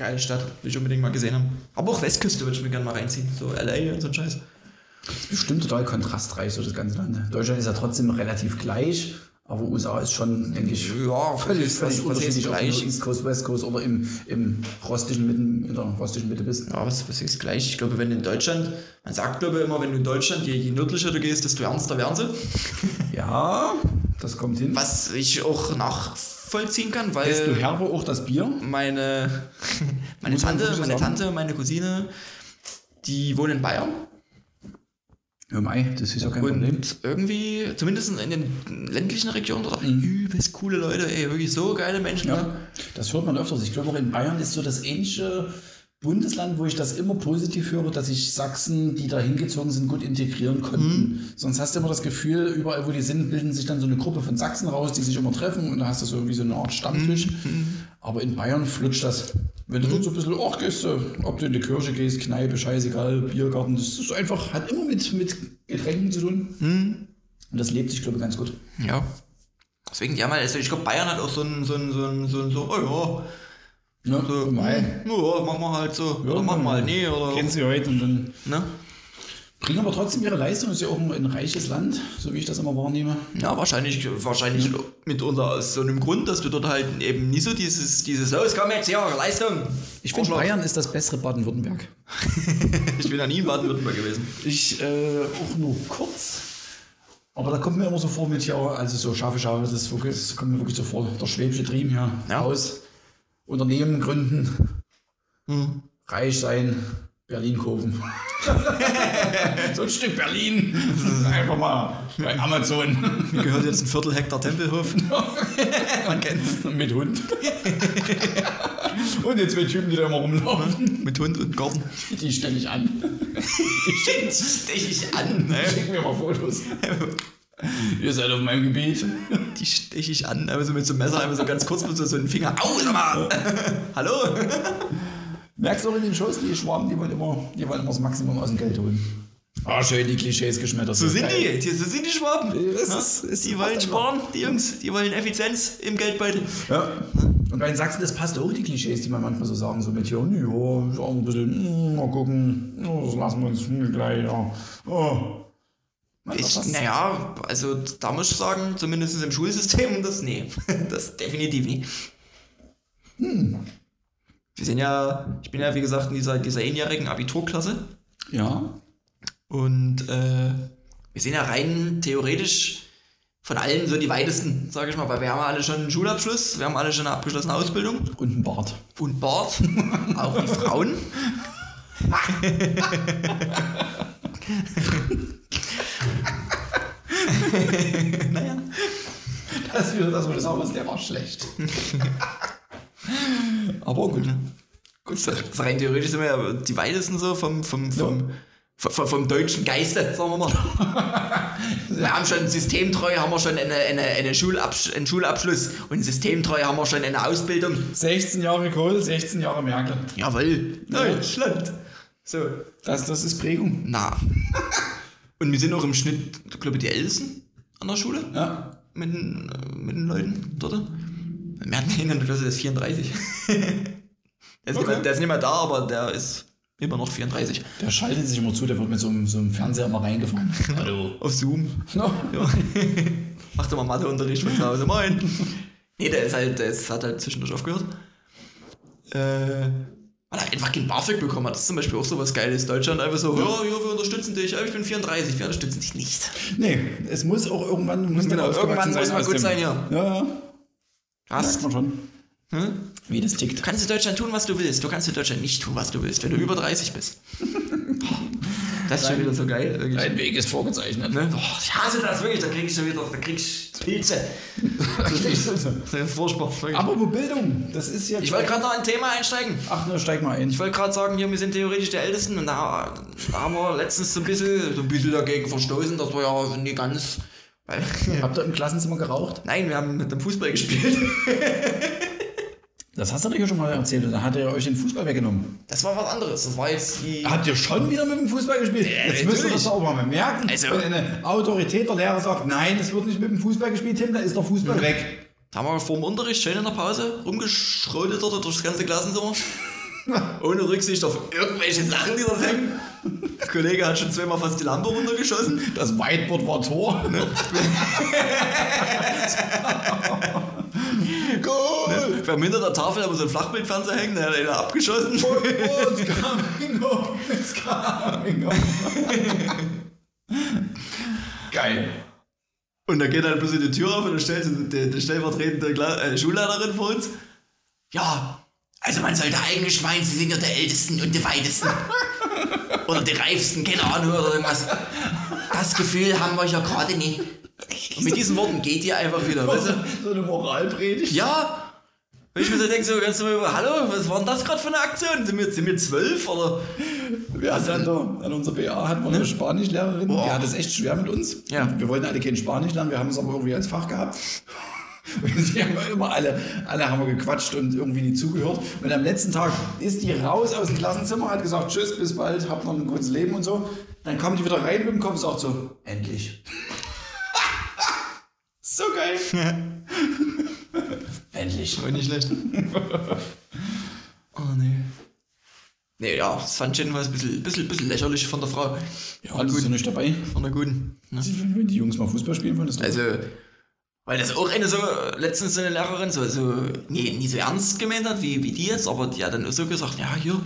Geile Stadt, will ich unbedingt mal gesehen haben. Aber auch Westküste würde ich mir gerne mal reinziehen. So LA und so ein Scheiß. Das ist bestimmt total kontrastreich, so das ganze Land. Deutschland ist ja trotzdem relativ gleich, aber USA ist schon, denke ich, Ja, völlig, völlig ist unterschiedlich, ob du gleich? East Coast, West Coast oder im, im rostischen Mitten, in der rostischen Mitte bist. Ja, was, was ist gleich? Ich glaube, wenn in Deutschland, man sagt, glaube ich, immer, wenn du in Deutschland, je, je nördlicher du gehst, desto ernster werden sie. *laughs* Ja, das kommt hin. Was ich auch nachvollziehen kann, weil Desto herber auch das Bier. meine, *laughs* meine Tante, meine. Tante, meine Cousine, die wohnen in Bayern. Ja, Mai, das ist ja kein Problem. Und irgendwie, zumindest in den ländlichen Regionen, dort übelst coole Leute, ey, wirklich so geile Menschen. Ja, ne? das hört man öfters. Ich glaube auch in Bayern ist so das ähnliche Bundesland, wo ich das immer positiv höre, dass sich Sachsen, die da hingezogen sind, gut integrieren konnten. Sonst hast du immer das Gefühl, überall wo die sind, bilden sich dann so eine Gruppe von Sachsen raus, die sich immer treffen und da hast du so wie so eine Art Stammtisch. Aber in Bayern flutscht das. Wenn du dort so ein bisschen, ach, gehst du, ob du in die Kirche gehst, Kneipe, scheißegal, Biergarten, das ist einfach, hat immer mit, mit Getränken zu tun. Und das lebt sich, glaube ich, ganz gut. Ja. Deswegen, ja, mal, also ich glaube, Bayern hat auch so ein, so ein, so ein, so ein, so, oh Ja, ja, so, Mai. ja, machen wir halt so, oder machen wir halt nee, oder, Kennen sie heute und dann ne? Bringen aber trotzdem ihre Leistung. Ist ja auch ein, ein reiches Land, so wie ich das immer wahrnehme. Ja, wahrscheinlich, wahrscheinlich mitunter aus so einem Grund, dass du dort halt eben nie so dieses, dieses, los, komm jetzt hier, Leistung. Ich finde. Bayern ist das bessere Baden-Württemberg. *laughs* Ich bin ja nie in Baden-Württemberg gewesen. Ich äh, auch nur kurz. Aber da kommt mir immer so vor mit hier, also so scharfe Schafe, das, wirklich, das kommt mir wirklich so vor. Der schwäbische Trieb hier, Ja. Haus, Unternehmen gründen, Hm. reich sein, Berlin kaufen. *laughs* so ein Stück Berlin. Einfach mal bei Amazon. Mir gehört jetzt ein Viertel Hektar Tempelhof. *laughs* Man kennt's. mit Hund. *laughs* Und die zwei Typen, die da immer rumlaufen, Mit Hund und Garten. die stelle ich an. Die Stech ich an, ne? schicken mir mal Fotos. Ihr seid auf meinem Gebiet. Die stech ich an, aber so mit so einem Messer, einfach so ganz kurz mit so, so einem Finger. Au, sag mal! Hallo? Merkst du auch in den Shows, die Schwaben, die wollen immer, die wollen immer das Maximum aus dem Geld holen. Ah, schön, die Klischees geschmettert. So sind die, die, so sind die Schwaben. Ist- ist die wollen sparen, die Jungs. Die wollen Effizienz im Geldbeutel. Ja. Und bei den Sachsen, das passt auch, die Klischees, die man manchmal so sagen, so mit hier, ja, ist auch ein bisschen, mm, mal gucken, das lassen wir uns hm, gleich, ja. Oh. Ich, naja, also da muss ich sagen, zumindest im Schulsystem, *laughs* das nee. *laughs* Das definitiv nicht. Hm. Wir sind ja, ich bin ja wie gesagt in dieser, dieser einjährigen Abiturklasse Ja, und äh, wir sind ja rein theoretisch von allen so die weitesten, sage ich mal, weil wir haben alle schon einen Schulabschluss, wir haben alle schon eine abgeschlossene Ausbildung und ein Bart. und Bart, *laughs* auch die Frauen. *laughs* naja. Das das, der war schlecht. *laughs* Aber gut. Gut, so, rein theoretisch sind wir ja die weitesten so vom, vom, vom, vom, vom deutschen Geiste, sagen wir mal. *laughs* wir haben schon systemtreu, haben wir schon eine, eine, eine Schulabsch einen Schulabschluss und systemtreu haben wir schon eine Ausbildung. 16 Jahre Kohl, 16 Jahre Merkel. Jawohl, Deutschland. So, Das, das ist Prägung. na. Und wir sind auch im Schnitt, glaube ich, die Ältesten an der Schule Ja. mit, den, äh, mit den Leuten dort. Wir hatten einen in der Klasse, der ist 34. *laughs* der, ist nicht Okay. mehr, der ist nicht mehr da, aber der ist immer noch 34. Der schaltet sich immer zu, der wird mit so einem, so einem Fernseher immer reingefahren. *laughs* Hallo. Auf Zoom. No. Ja. *laughs* Macht immer Matheunterricht von zu Hause. Moin. Nee, der ist halt, der ist, hat halt zwischendurch aufgehört. Äh, weil er einfach kein BAföG bekommen hat. Das ist zum Beispiel auch so was Geiles. Deutschland einfach so, ja, ja, wir unterstützen dich. Ja, ich bin 34, wir unterstützen dich nicht. Nee, es muss auch irgendwann muss Genau, irgendwann muss man gut sein, ja. Ja, ja. Was? Merkt man schon, Hm? wie das Du tickt. kannst in Deutschland tun, was du willst. Du kannst in Deutschland nicht tun, was du willst, wenn du über 30 bist. *laughs* Das ist schon wieder so geil. Wirklich. Dein Weg ist vorgezeichnet. Ne? Oh, ich hasse das wirklich, da krieg ich schon wieder, da krieg ich Pilze. *laughs* Das ist furchtbar. Aber wo Bildung, das ist ja. Ich wollte gerade noch ein Thema einsteigen. Ach, ne, steig mal ein. Ich wollte gerade sagen, hier, wir sind theoretisch die Ältesten und da, da haben wir letztens so ein bisschen, so ein bisschen dagegen verstoßen, dass wir ja nie ganz. Weil, Habt ihr im Klassenzimmer geraucht? nein, wir haben mit dem Fußball gespielt. *laughs* Das hast du doch ja schon mal erzählt. Da hat er euch den Fußball weggenommen. Das war was anderes. Das war jetzt die. Habt ihr schon wieder mit dem Fußball gespielt? Jetzt müsst ihr natürlich. das doch auch mal bemerken. Also- Wenn eine Autorität der Lehrer sagt, nein, es wird nicht mit dem Fußball gespielt, Tim, dann ist der Fußball weg. Da haben wir vor dem Unterricht schön in der Pause rumgeschrotet dort durch das ganze Klassenzimmer. *laughs* Ohne Rücksicht auf irgendwelche Sachen, die da hängen. Der Kollege hat schon zweimal fast die Lampe runtergeschossen. Das Whiteboard war Tor. Goal! Wir haben hinter der Tafel aber so ein Flachbildfernseher hängen, der hat einer abgeschossen. What's coming up? It's coming up. Geil. Und da geht halt bloß die Tür auf und dann stellt sie die, die stellvertretende äh, Schulleiterin vor uns. Ja, also man sollte eigentlich meinen, sie sind ja der Ältesten und die Weitesten. *laughs* oder die reifsten, keine Ahnung oder irgendwas. Das Gefühl haben wir ja gerade nicht. Und mit diesen Worten geht ihr einfach wieder. Weißt du? So eine Moralpredigt. Ja. Wenn ich mir so denke, so ganz normal, hallo, was war denn das gerade für eine Aktion? Sind wir, sind wir zwölf oder? Wir hatten an, der, an unserer BA hatten wir eine Spanischlehrerin, die hat es echt schwer mit uns. Ja. Wir wollten alle kein Spanisch lernen, wir haben es aber irgendwie als Fach gehabt. *laughs* Sie haben immer alle, alle haben wir gequatscht und irgendwie nie zugehört. Und am letzten Tag ist die raus aus dem Klassenzimmer, hat gesagt, tschüss, bis bald, habt noch ein gutes Leben und so. Dann kommt die wieder rein mit dem Kopf und sagt so, endlich. *laughs* so geil. *laughs* endlich. War nicht schlecht. oh nee. Nee, ja, das fand ich jedenfalls ein bisschen, bisschen, bisschen lächerlich von der Frau. Ja, das ist ja nicht dabei. Von der Guten. Ne? Wenn die Jungs mal Fußball spielen wollen, das ist doch- Also, weil das auch eine so, letztens so eine Lehrerin so, so nie, nie so ernst gemeint hat, wie, wie die jetzt, aber die hat dann so gesagt, ja, hier,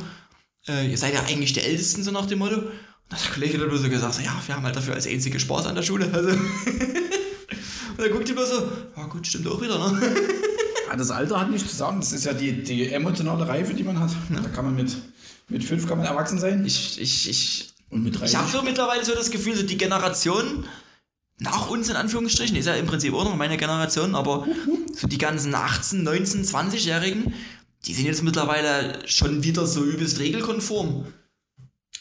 äh, ihr seid ja eigentlich die Ältesten, so nach dem Motto. Und dann hat der Kollege dann nur so gesagt, so, ja, wir haben halt dafür als einzige Spaß an der Schule. Also. *laughs* Und dann guckt die bloß so, ja gut, stimmt auch wieder, ne? Ja, *laughs* das Alter hat nichts zu sagen. Das ist ja die, die emotionale Reife, die man hat. Da kann man mit, mit fünf kann man erwachsen sein. Ich, ich, ich, Und mit 30. ich habe so mittlerweile so das Gefühl, so die Generation nach uns in Anführungsstrichen, ist ja im Prinzip auch noch meine Generation, aber so die ganzen 18, 19, 20-Jährigen, die sind jetzt mittlerweile schon wieder so übelst regelkonform.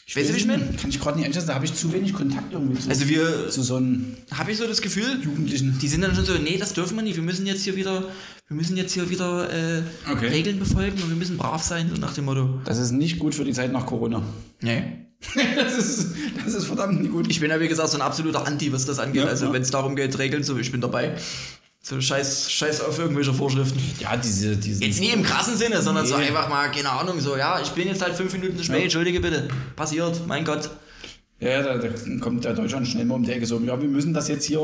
Ich weiß nicht, wie ich meine. Kann ich gerade nicht einschätzen. Da habe ich zu wenig Kontakt irgendwie zu, Also wir, zu so einem habe ich so das Gefühl, Jugendlichen. die sind dann schon so, nee, das dürfen wir nicht, wir müssen jetzt hier wieder, wir müssen jetzt hier wieder äh, Okay. Regeln befolgen und wir müssen brav sein, so nach dem Motto. Das ist nicht gut für die Zeit nach Corona. Nee. *laughs* das, ist, das ist verdammt nicht gut. Ich bin ja wie gesagt so ein absoluter Anti, was das angeht. Ja, also ja. wenn es darum geht, Regeln, so ich bin dabei. So scheiß, scheiß auf irgendwelche Vorschriften. ja, diese, diese Jetzt nie im krassen Sinne, sondern so Nee. einfach mal, keine Ahnung, so, ja, ich bin jetzt halt fünf Minuten zu spät, Ja. entschuldige bitte. Passiert, mein Gott. Ja, da, da kommt der Deutschland schnell mal um die Ecke so, ja, wir müssen das jetzt hier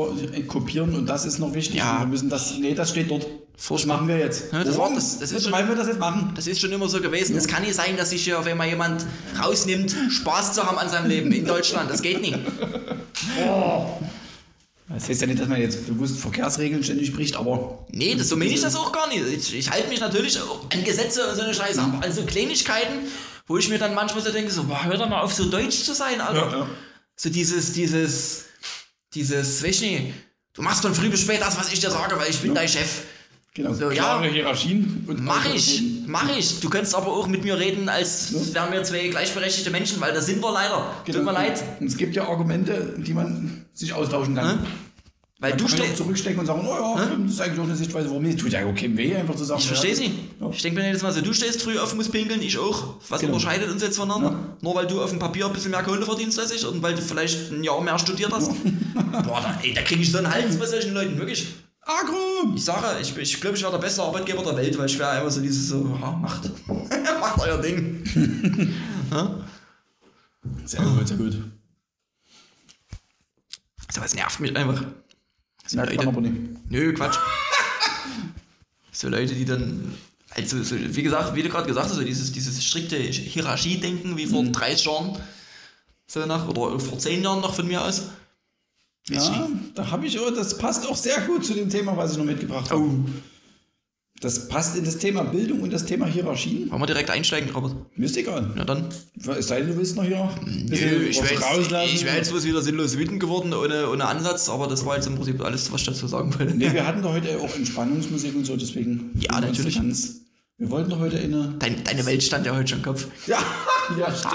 kopieren und das ist noch wichtig. Ja. Wir müssen das, nee, das steht dort. Das Furchtbar. machen wir jetzt. Ja, das Warum? war- das- das ist schon- wollen wir das jetzt machen? Das ist schon immer so gewesen. Es kann nicht sein, dass sich hier auf einmal jemand rausnimmt, Spaß zu haben an seinem Leben in Deutschland. Das geht nicht. Das heißt ja nicht, dass man jetzt bewusst Verkehrsregeln ständig bricht, aber Nee, das, so meine ich das auch gar nicht. Ich, ich halte mich natürlich an Gesetze und so eine Scheiße, aber an so Kleinigkeiten, wo ich mir dann manchmal so denke, so, boah, hör doch mal auf, so deutsch zu sein, Alter. Ja, ja. So dieses, dieses, dieses, weiß ich nicht, du machst von früh bis spät das, was ich dir sage, weil ich bin dein Chef. genau, So, ja. klare Hierarchien. Und Mach ich, mach ich. Du könntest aber auch mit mir reden, als wären wir zwei gleichberechtigte Menschen, weil das sind wir leider. Genau. Tut mir leid. Und es gibt ja Argumente, die man sich austauschen kann. Hä? Weil Man du kann ja stehst. zurückstecken und sagen, oh ja, das ist eigentlich auch eine Sichtweise, warum nicht? Tut ja auch keinem weh, einfach zu sagen. Ich verstehe ja, sie. Ja. Ich denke mir jetzt mal so, du stehst früh auf, musst pinkeln, ich auch. Was Genau. unterscheidet uns jetzt voneinander? Nur weil du auf dem Papier ein bisschen mehr Kohle verdienst als ich und weil du vielleicht ein Jahr mehr studiert hast. *laughs* Boah, da, ey, da kriege ich so einen Hals bei solchen Leuten, wirklich. Agro! Ich sage, ich, ich glaube, ich wäre der beste Arbeitgeber der Welt, weil ich wäre einfach so dieses so, ja, macht. *laughs* macht euer Ding. *laughs* Sehr gut, sehr gut. So was nervt mich einfach. So Merkt man Leute, aber nicht. nö, Quatsch. *laughs* so Leute, die dann, also so, wie gesagt, wie du gerade gesagt hast, so dieses, dieses strikte Hierarchiedenken wie vor 30 Jahren, so nach, oder vor 10 Jahren noch von mir aus. Ja, da habe ich, oh, das passt auch sehr gut zu dem Thema, was ich noch mitgebracht habe. Oh. Das passt in das Thema Bildung und das Thema Hierarchien. Wollen wir direkt einsteigen, Robert? Ist egal. Na dann. Es sei denn, du willst noch hier ein bisschen Nö, ich was wäre rauslassen. jetzt, ich wär jetzt bloß wieder sinnlos wütend geworden, ohne, ohne Ansatz, aber das war jetzt im Prinzip alles, was ich dazu sagen wollte. Nee, wir hatten doch heute auch Entspannungsmusik und so, deswegen. Ja, natürlich. Wir wollten doch heute in eine. Dein, deine Welt stand ja heute schon im Kopf. Ja, *laughs* ja, stimmt.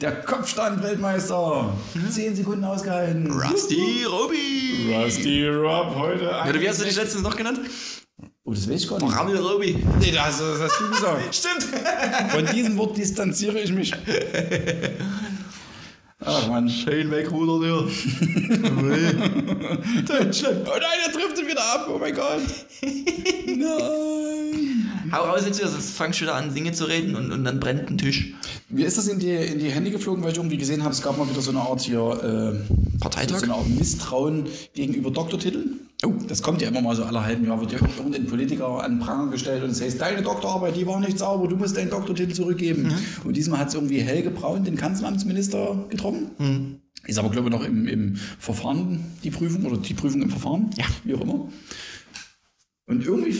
Der Kopfstand-Weltmeister. Zehn Sekunden ausgehalten. Rusty Roby! Rusty Rob heute. Ja, du, wie hast du dich letztens noch genannt? Oh, das weiß ich gar nicht. Rammel Roby. Nee, das, das hast du gesagt. *laughs* Stimmt. Von diesem Wort distanziere ich mich. *laughs* Ach Mann. Schön wegrudert, ja. *laughs* Deutschland. Oh nein, er trifft ihn wieder ab. Oh mein Gott. Nein. Hau raus jetzt wieder, sonst fangst du wieder an, Dinge zu reden und, und dann brennt ein Tisch. Mir ist das in die, in die Hände geflogen, weil ich irgendwie gesehen habe, es gab mal wieder so eine Art hier, äh, Parteitag? so eine Art Misstrauen gegenüber Doktortiteln. Oh, das kommt ja immer mal so alle halben Jahr, wird ja irgendein Politiker an den Pranger gestellt und es heißt, deine Doktorarbeit, die war nicht sauber, du musst deinen Doktortitel zurückgeben. Und diesmal hat es irgendwie Helge Braun, den Kanzleramtsminister, getroffen. Ist aber, glaube ich, noch im, im Verfahren die Prüfung oder die Prüfung im Verfahren, Ja. wie auch immer. Und irgendwie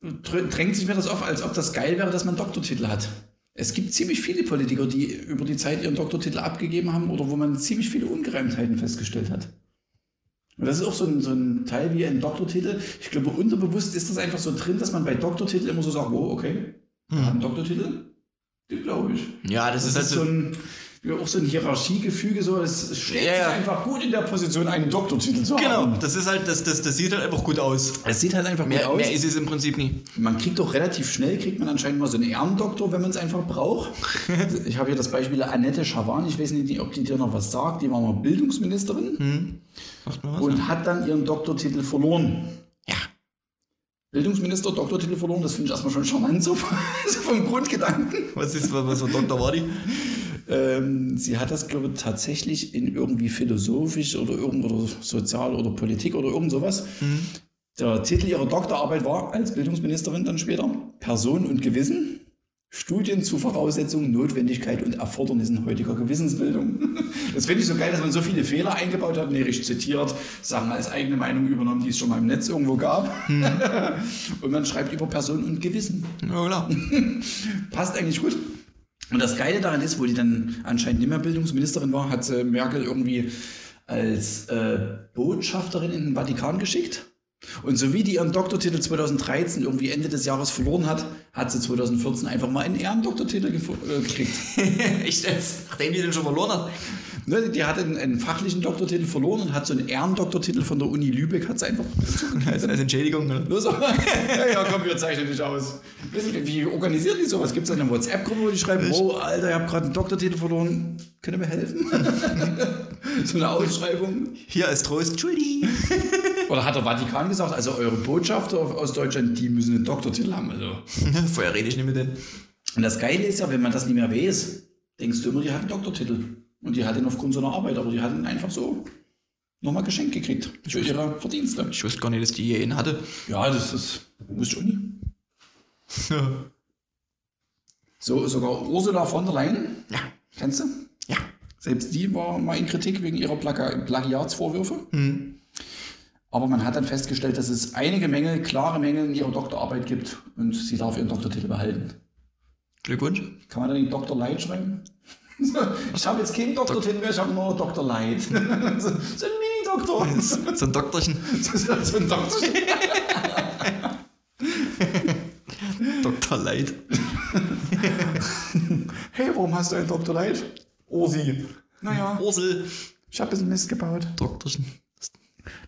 drängt sich mir das auf, als ob das geil wäre, dass man Doktortitel hat. Es gibt ziemlich viele Politiker, die über die Zeit ihren Doktortitel abgegeben haben oder wo man ziemlich viele Ungereimtheiten festgestellt hat. Und das ist auch so ein, so ein Teil wie ein Doktortitel. Ich glaube, unterbewusst ist das einfach so drin, dass man bei Doktortitel immer so sagt, oh, okay, hm. einen Doktortitel? Den glaube ich. Ja, das, das ist, halt so ein auch so ein Hierarchiegefüge, so, es steht ja, ja. einfach gut in der Position, einen Doktortitel zu genau, haben. Genau, das ist halt, das, das, das sieht halt einfach gut aus. Es sieht halt einfach mehr, gut aus. Mehr ist es im Prinzip nie. Man kriegt doch relativ schnell, kriegt man anscheinend mal so einen Ehrendoktor, wenn man es einfach braucht. *laughs* ich habe hier das Beispiel Annette Schawan, ich weiß nicht, ob die dir noch was sagt, die war mal Bildungsministerin hm. und hat dann ihren Doktortitel verloren. Ja. Bildungsminister, Doktortitel verloren, das finde ich erstmal schon charmant, so, *laughs* so vom Grundgedanken. Was ist, was für Doktor war die? Ähm, sie hat das, glaube ich, tatsächlich in irgendwie philosophisch oder irgend oder sozial oder Politik oder irgend sowas. Mhm. Der Titel ihrer Doktorarbeit war als Bildungsministerin dann später Person und Gewissen. Studien zu Voraussetzungen, Notwendigkeit und Erfordernissen heutiger Gewissensbildung. *laughs* Das finde ich so geil, dass man so viele Fehler eingebaut hat, nicht zitiert, Sachen als eigene Meinung übernommen, die es schon mal im Netz irgendwo gab. Hm. *laughs* Und man schreibt über Person und Gewissen. Ja, klar. *laughs* Passt eigentlich gut. Und das Geile daran ist, wo die dann anscheinend nicht mehr Bildungsministerin war, hat sie Merkel irgendwie als äh, Botschafterin in den Vatikan geschickt. Und so wie die ihren Doktortitel 2013 irgendwie Ende des Jahres verloren hat, hat sie 2014 einfach mal einen Ehrendoktortitel äh, gekriegt. *laughs* Echt jetzt? Nachdem die den schon verloren hat? Ne, die hat einen, einen, fachlichen Doktortitel verloren und hat so einen Ehrendoktortitel von der Uni Lübeck, hat sie einfach. *laughs* als, als Entschädigung, ne? Los, ja, ja, komm, wir zeichnen dich aus. Wie organisieren die sowas? Gibt es eine WhatsApp-Gruppe, wo die schreiben, oh, Alter, ich habe gerade einen Doktortitel verloren, könnt ihr mir helfen? *laughs* so eine Ausschreibung. Hier als Trost, Entschuldigung. Oder hat der Vatikan gesagt, also eure Botschafter aus Deutschland, die müssen einen Doktortitel haben. Also. *laughs* Vorher rede ich nicht mit denen. Und das Geile ist ja, wenn man das nicht mehr weiß, denkst du immer, die hat einen Doktortitel. Und die hat ihn aufgrund seiner Arbeit, aber die hat ihn einfach so nochmal geschenkt gekriegt. Für ihre Verdienste. Ich wusste gar nicht, dass die je ihn hatte. Ja, das ist. Wusste ich auch nie. *laughs* so, sogar Ursula von der Leyen. Ja. Kennst du? Ja. Selbst die war mal in Kritik wegen ihrer Plagi Plagiatsvorwürfe. Mhm. Aber man hat dann festgestellt, dass es einige Mängel, klare Mängel in ihrer Doktorarbeit gibt und sie darf ihren Doktortitel behalten. Glückwunsch. Kann man da nicht Dr. Light schreiben? *laughs* ich habe jetzt keinen Doktortitel mehr, ich habe nur Dr. Light. so, *laughs* so ein Mini-Doktor. So ein Doktorchen. so ein Doktorchen. *laughs* Dr. Light. hey, warum hast du einen Dr. Light? Ursi. Naja. Ursel. Ich habe ein bisschen Mist gebaut. Doktorchen.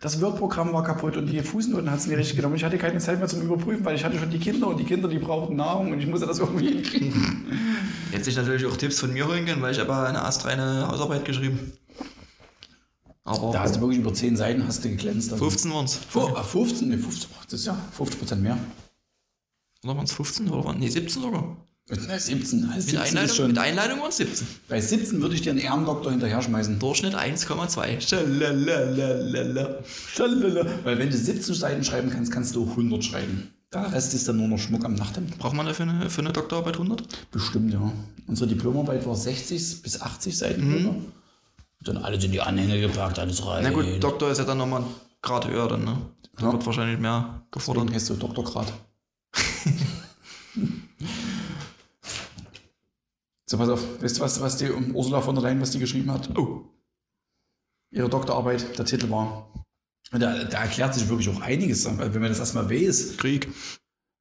Das Word-Programm war kaputt und die Fußnoten hat es nicht richtig genommen. Ich hatte keine Zeit mehr zum Überprüfen, weil ich hatte schon die Kinder und die Kinder, die brauchten Nahrung und ich musste das irgendwie hinkriegen. *laughs* Jetzt sich natürlich auch Tipps von mir holen können, weil ich habe eine astreine Hausarbeit geschrieben. Aber da hast du wirklich über 10 Seiten hast du geglänzt. Also 15 waren es. 15? Nee, 15, das ist ja 50 Prozent mehr. Oder waren es 15 oder waren Nee, 17 sogar. 17. Also 17 mit, Einleitung, schon, mit Einleitung es 17. Bei 17 würde ich dir einen Ehrendoktor hinterher schmeißen. Durchschnitt 1,2. Schalalala. Schalalala. Weil wenn du 17 Seiten schreiben kannst, kannst du 100 schreiben. Der Rest ist dann nur noch Schmuck am Nachthemd. Braucht man dafür eine, für eine Doktorarbeit 100? Bestimmt, ja. Unsere Diplomarbeit war 60 bis 80 Seiten. Mhm. Dann alles in die Anhänge gepackt, alles rein. Na gut, Doktor ist ja dann nochmal Grad höher dann, ne? Da ja. wird wahrscheinlich mehr gefordert. Deswegen heißt du Doktorgrad. *laughs* So, pass auf. Weißt du, was, was die Ursula von der Leyen, was die geschrieben hat? Oh. Ihre Doktorarbeit, der Titel war. Da, da erklärt sich wirklich auch einiges, wenn man das erstmal weiß. Krieg.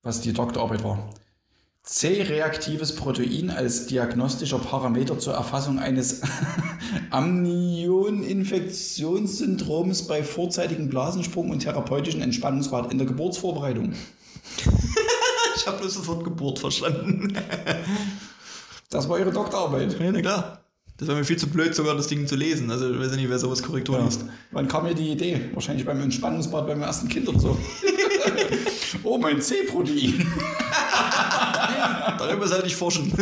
Was die Doktorarbeit war. C-reaktives Protein als diagnostischer Parameter zur Erfassung eines *laughs* Amnion-Infektionssyndroms bei vorzeitigem Blasensprung und therapeutischen Entspannungsgrad in der Geburtsvorbereitung. *laughs* ich habe bloß sofort Geburt verstanden. *laughs* Das war ihre Doktorarbeit. Ja, na klar. Das war mir viel zu blöd, sogar das Ding zu lesen. Also ich weiß nicht, wer sowas Korrektur ja. liest. Wann kam mir die Idee? Wahrscheinlich beim Entspannungsbad beim ersten Kind oder so. *laughs* oh, mein C-Protein. *laughs* Darüber sollte ich forschen.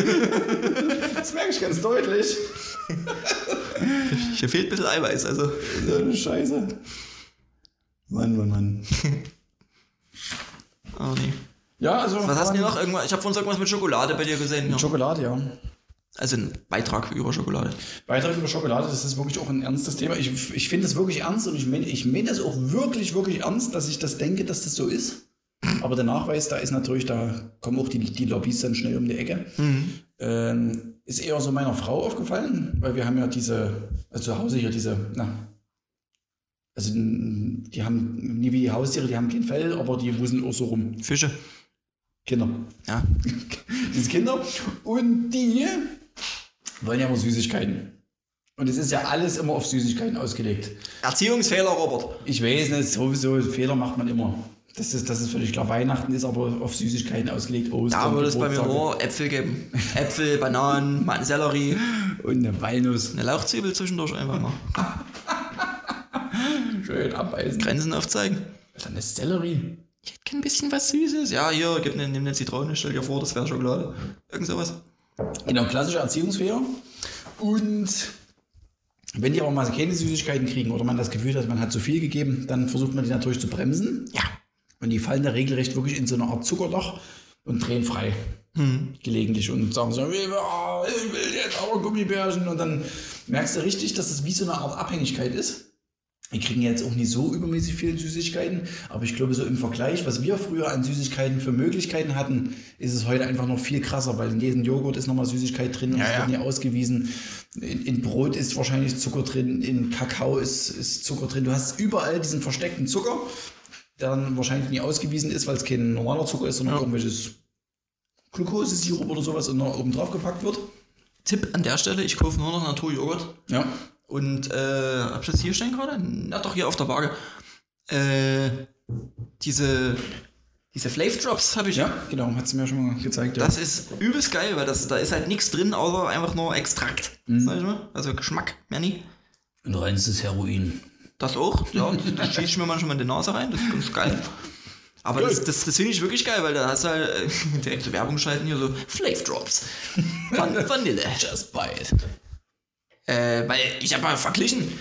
das merke ich ganz deutlich. Hier fehlt ein bisschen Eiweiß, also. Scheiße. Mann, Mann, Mann. *laughs* Oh nee. Ja, also. Was hast du noch? Irgendwas, ich habe von uns irgendwas mit Schokolade bei dir gesehen. Ja. Schokolade, ja. Also ein Beitrag über Schokolade. Beitrag über Schokolade, das ist wirklich auch ein ernstes Thema. Ich, ich finde es wirklich ernst und ich meine ich mein das auch wirklich, wirklich ernst, dass ich das denke, dass das so ist. Aber der Nachweis, da ist natürlich, da kommen auch die, die Lobbys dann schnell um die Ecke. Ähm, ist eher so meiner Frau aufgefallen, weil wir haben ja diese, also zu Hause hier diese, na, also die haben nie wie die Haustiere, die haben kein Fell, aber die wuseln auch so rum. Fische. Kinder. Ja. *laughs* Das sind Kinder. Und die wollen ja immer Süßigkeiten. Und es ist ja alles immer auf Süßigkeiten ausgelegt. Erziehungsfehler, Robert. Ich weiß nicht, sowieso Fehler macht man immer. Das ist, das ist völlig klar. Weihnachten ist aber auf Süßigkeiten ausgelegt. Ostern, Da würde es bei mir nur Äpfel geben. Äpfel, Bananen, Sellerie, Und eine Walnuss. eine Lauchzwiebel zwischendurch einfach mal. *laughs* Schön abbeißen. Grenzen aufzeigen. Dann ist Sellerie. Ich hätte kein bisschen was Süßes. Ja, hier, gib eine, nimm eine Zitrone, stell dir vor, das wäre Schokolade. Irgend sowas. Genau, klassischer Erziehungsfehler. Und wenn die aber mal keine Süßigkeiten kriegen oder man das Gefühl hat, man hat zu viel gegeben, dann versucht man die natürlich zu bremsen. Ja. Und die fallen da regelrecht wirklich in so eine Art Zuckerloch und drehen frei. Gelegentlich und sagen so, ich will jetzt aber Gummibärchen. Und dann merkst du richtig, dass das wie so eine Art Abhängigkeit ist. Die kriegen jetzt auch nicht so übermäßig viele Süßigkeiten, aber ich glaube, so im Vergleich, was wir früher an Süßigkeiten für Möglichkeiten hatten, ist es heute einfach noch viel krasser, weil in jedem Joghurt ist nochmal Süßigkeit drin und Ja, es ja. wird nie ausgewiesen. In, in Brot ist wahrscheinlich Zucker drin, in Kakao ist, ist Zucker drin. Du hast überall diesen versteckten Zucker, der dann wahrscheinlich nie ausgewiesen ist, weil es kein normaler Zucker ist, sondern irgendwelches Glukosesirup oder sowas und noch oben drauf gepackt wird. Tipp an der Stelle, ich kaufe nur noch Naturjoghurt. Ja. Und, äh, hab ich das hier stehen gerade? Na doch, hier auf der Waage. Äh, diese, diese Flav Drops habe ich. Ja, genau, hat sie mir schon mal gezeigt. Ja. Das ist übelst geil, weil das, da ist halt nichts drin, außer einfach nur Extrakt. Sag ich mal. Also Geschmack, mehr nie. Und reinstes Heroin. Das auch, ja. Das, *laughs* schieße ich mir manchmal in die Nase rein, das ist ganz geil. Aber das, das, das finde ich wirklich geil, weil da hast du halt äh, *laughs* direkt so Werbung schalten hier so Flav Drops. Van Vanille. Just buy it. Äh, weil ich habe mal verglichen.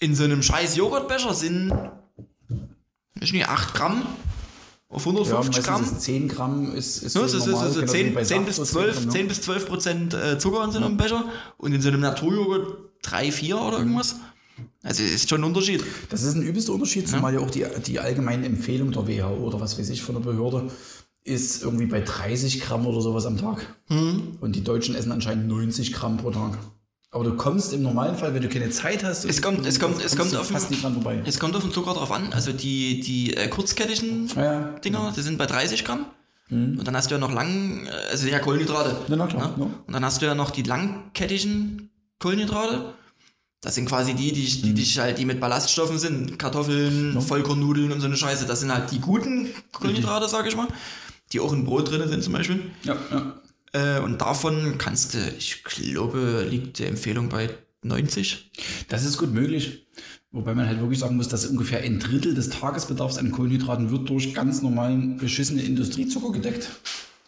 In so einem scheiß Joghurtbecher sind, weiß nicht, 8 Gramm auf Ja, 150 meistens Gramm. ist 10 Gramm ist, ist Ja, das ist, normal, ist wie 10, bei 10, Saft bis so 12, Gramm, 10 bis 12 Prozent äh, Zucker in so einem Becher und in so einem Naturjoghurt 3, 4 oder irgendwas. Also ist schon ein Unterschied. Das ist ein übelster Unterschied, zumal ja auch die, die allgemeine Empfehlung der WHO oder was weiß ich von der Behörde ist irgendwie bei 30 Gramm oder sowas am Tag. Mhm. Und die Deutschen essen anscheinend 90 Gramm pro Tag. Aber du kommst im normalen Fall, wenn du keine Zeit hast, Es kommt- es kommt- es kommt auf den- fast nicht dran vorbei. Es kommt auf den Zucker drauf an. Also die, die äh, kurzkettigen Ja, ja. Dinger, die sind bei 30 Gramm. Und dann hast du ja noch lang, äh, also ja Kohlenhydrate. Ja, na klar, Ne? ja. Und dann hast du ja noch die langkettigen Kohlenhydrate. Das sind quasi die, die, die, die, halt, die mit Ballaststoffen sind. Kartoffeln, Vollkornnudeln und so eine Scheiße. Das sind halt die guten Kohlenhydrate, sag ich mal. Die auch in Brot drin sind zum Beispiel. Ja, ja. Äh, und davon kannst du, ich glaube, liegt die Empfehlung bei 90. Das ist gut möglich. Wobei man halt wirklich sagen muss, dass ungefähr ein Drittel des Tagesbedarfs an Kohlenhydraten wird durch ganz normalen beschissene Industriezucker gedeckt.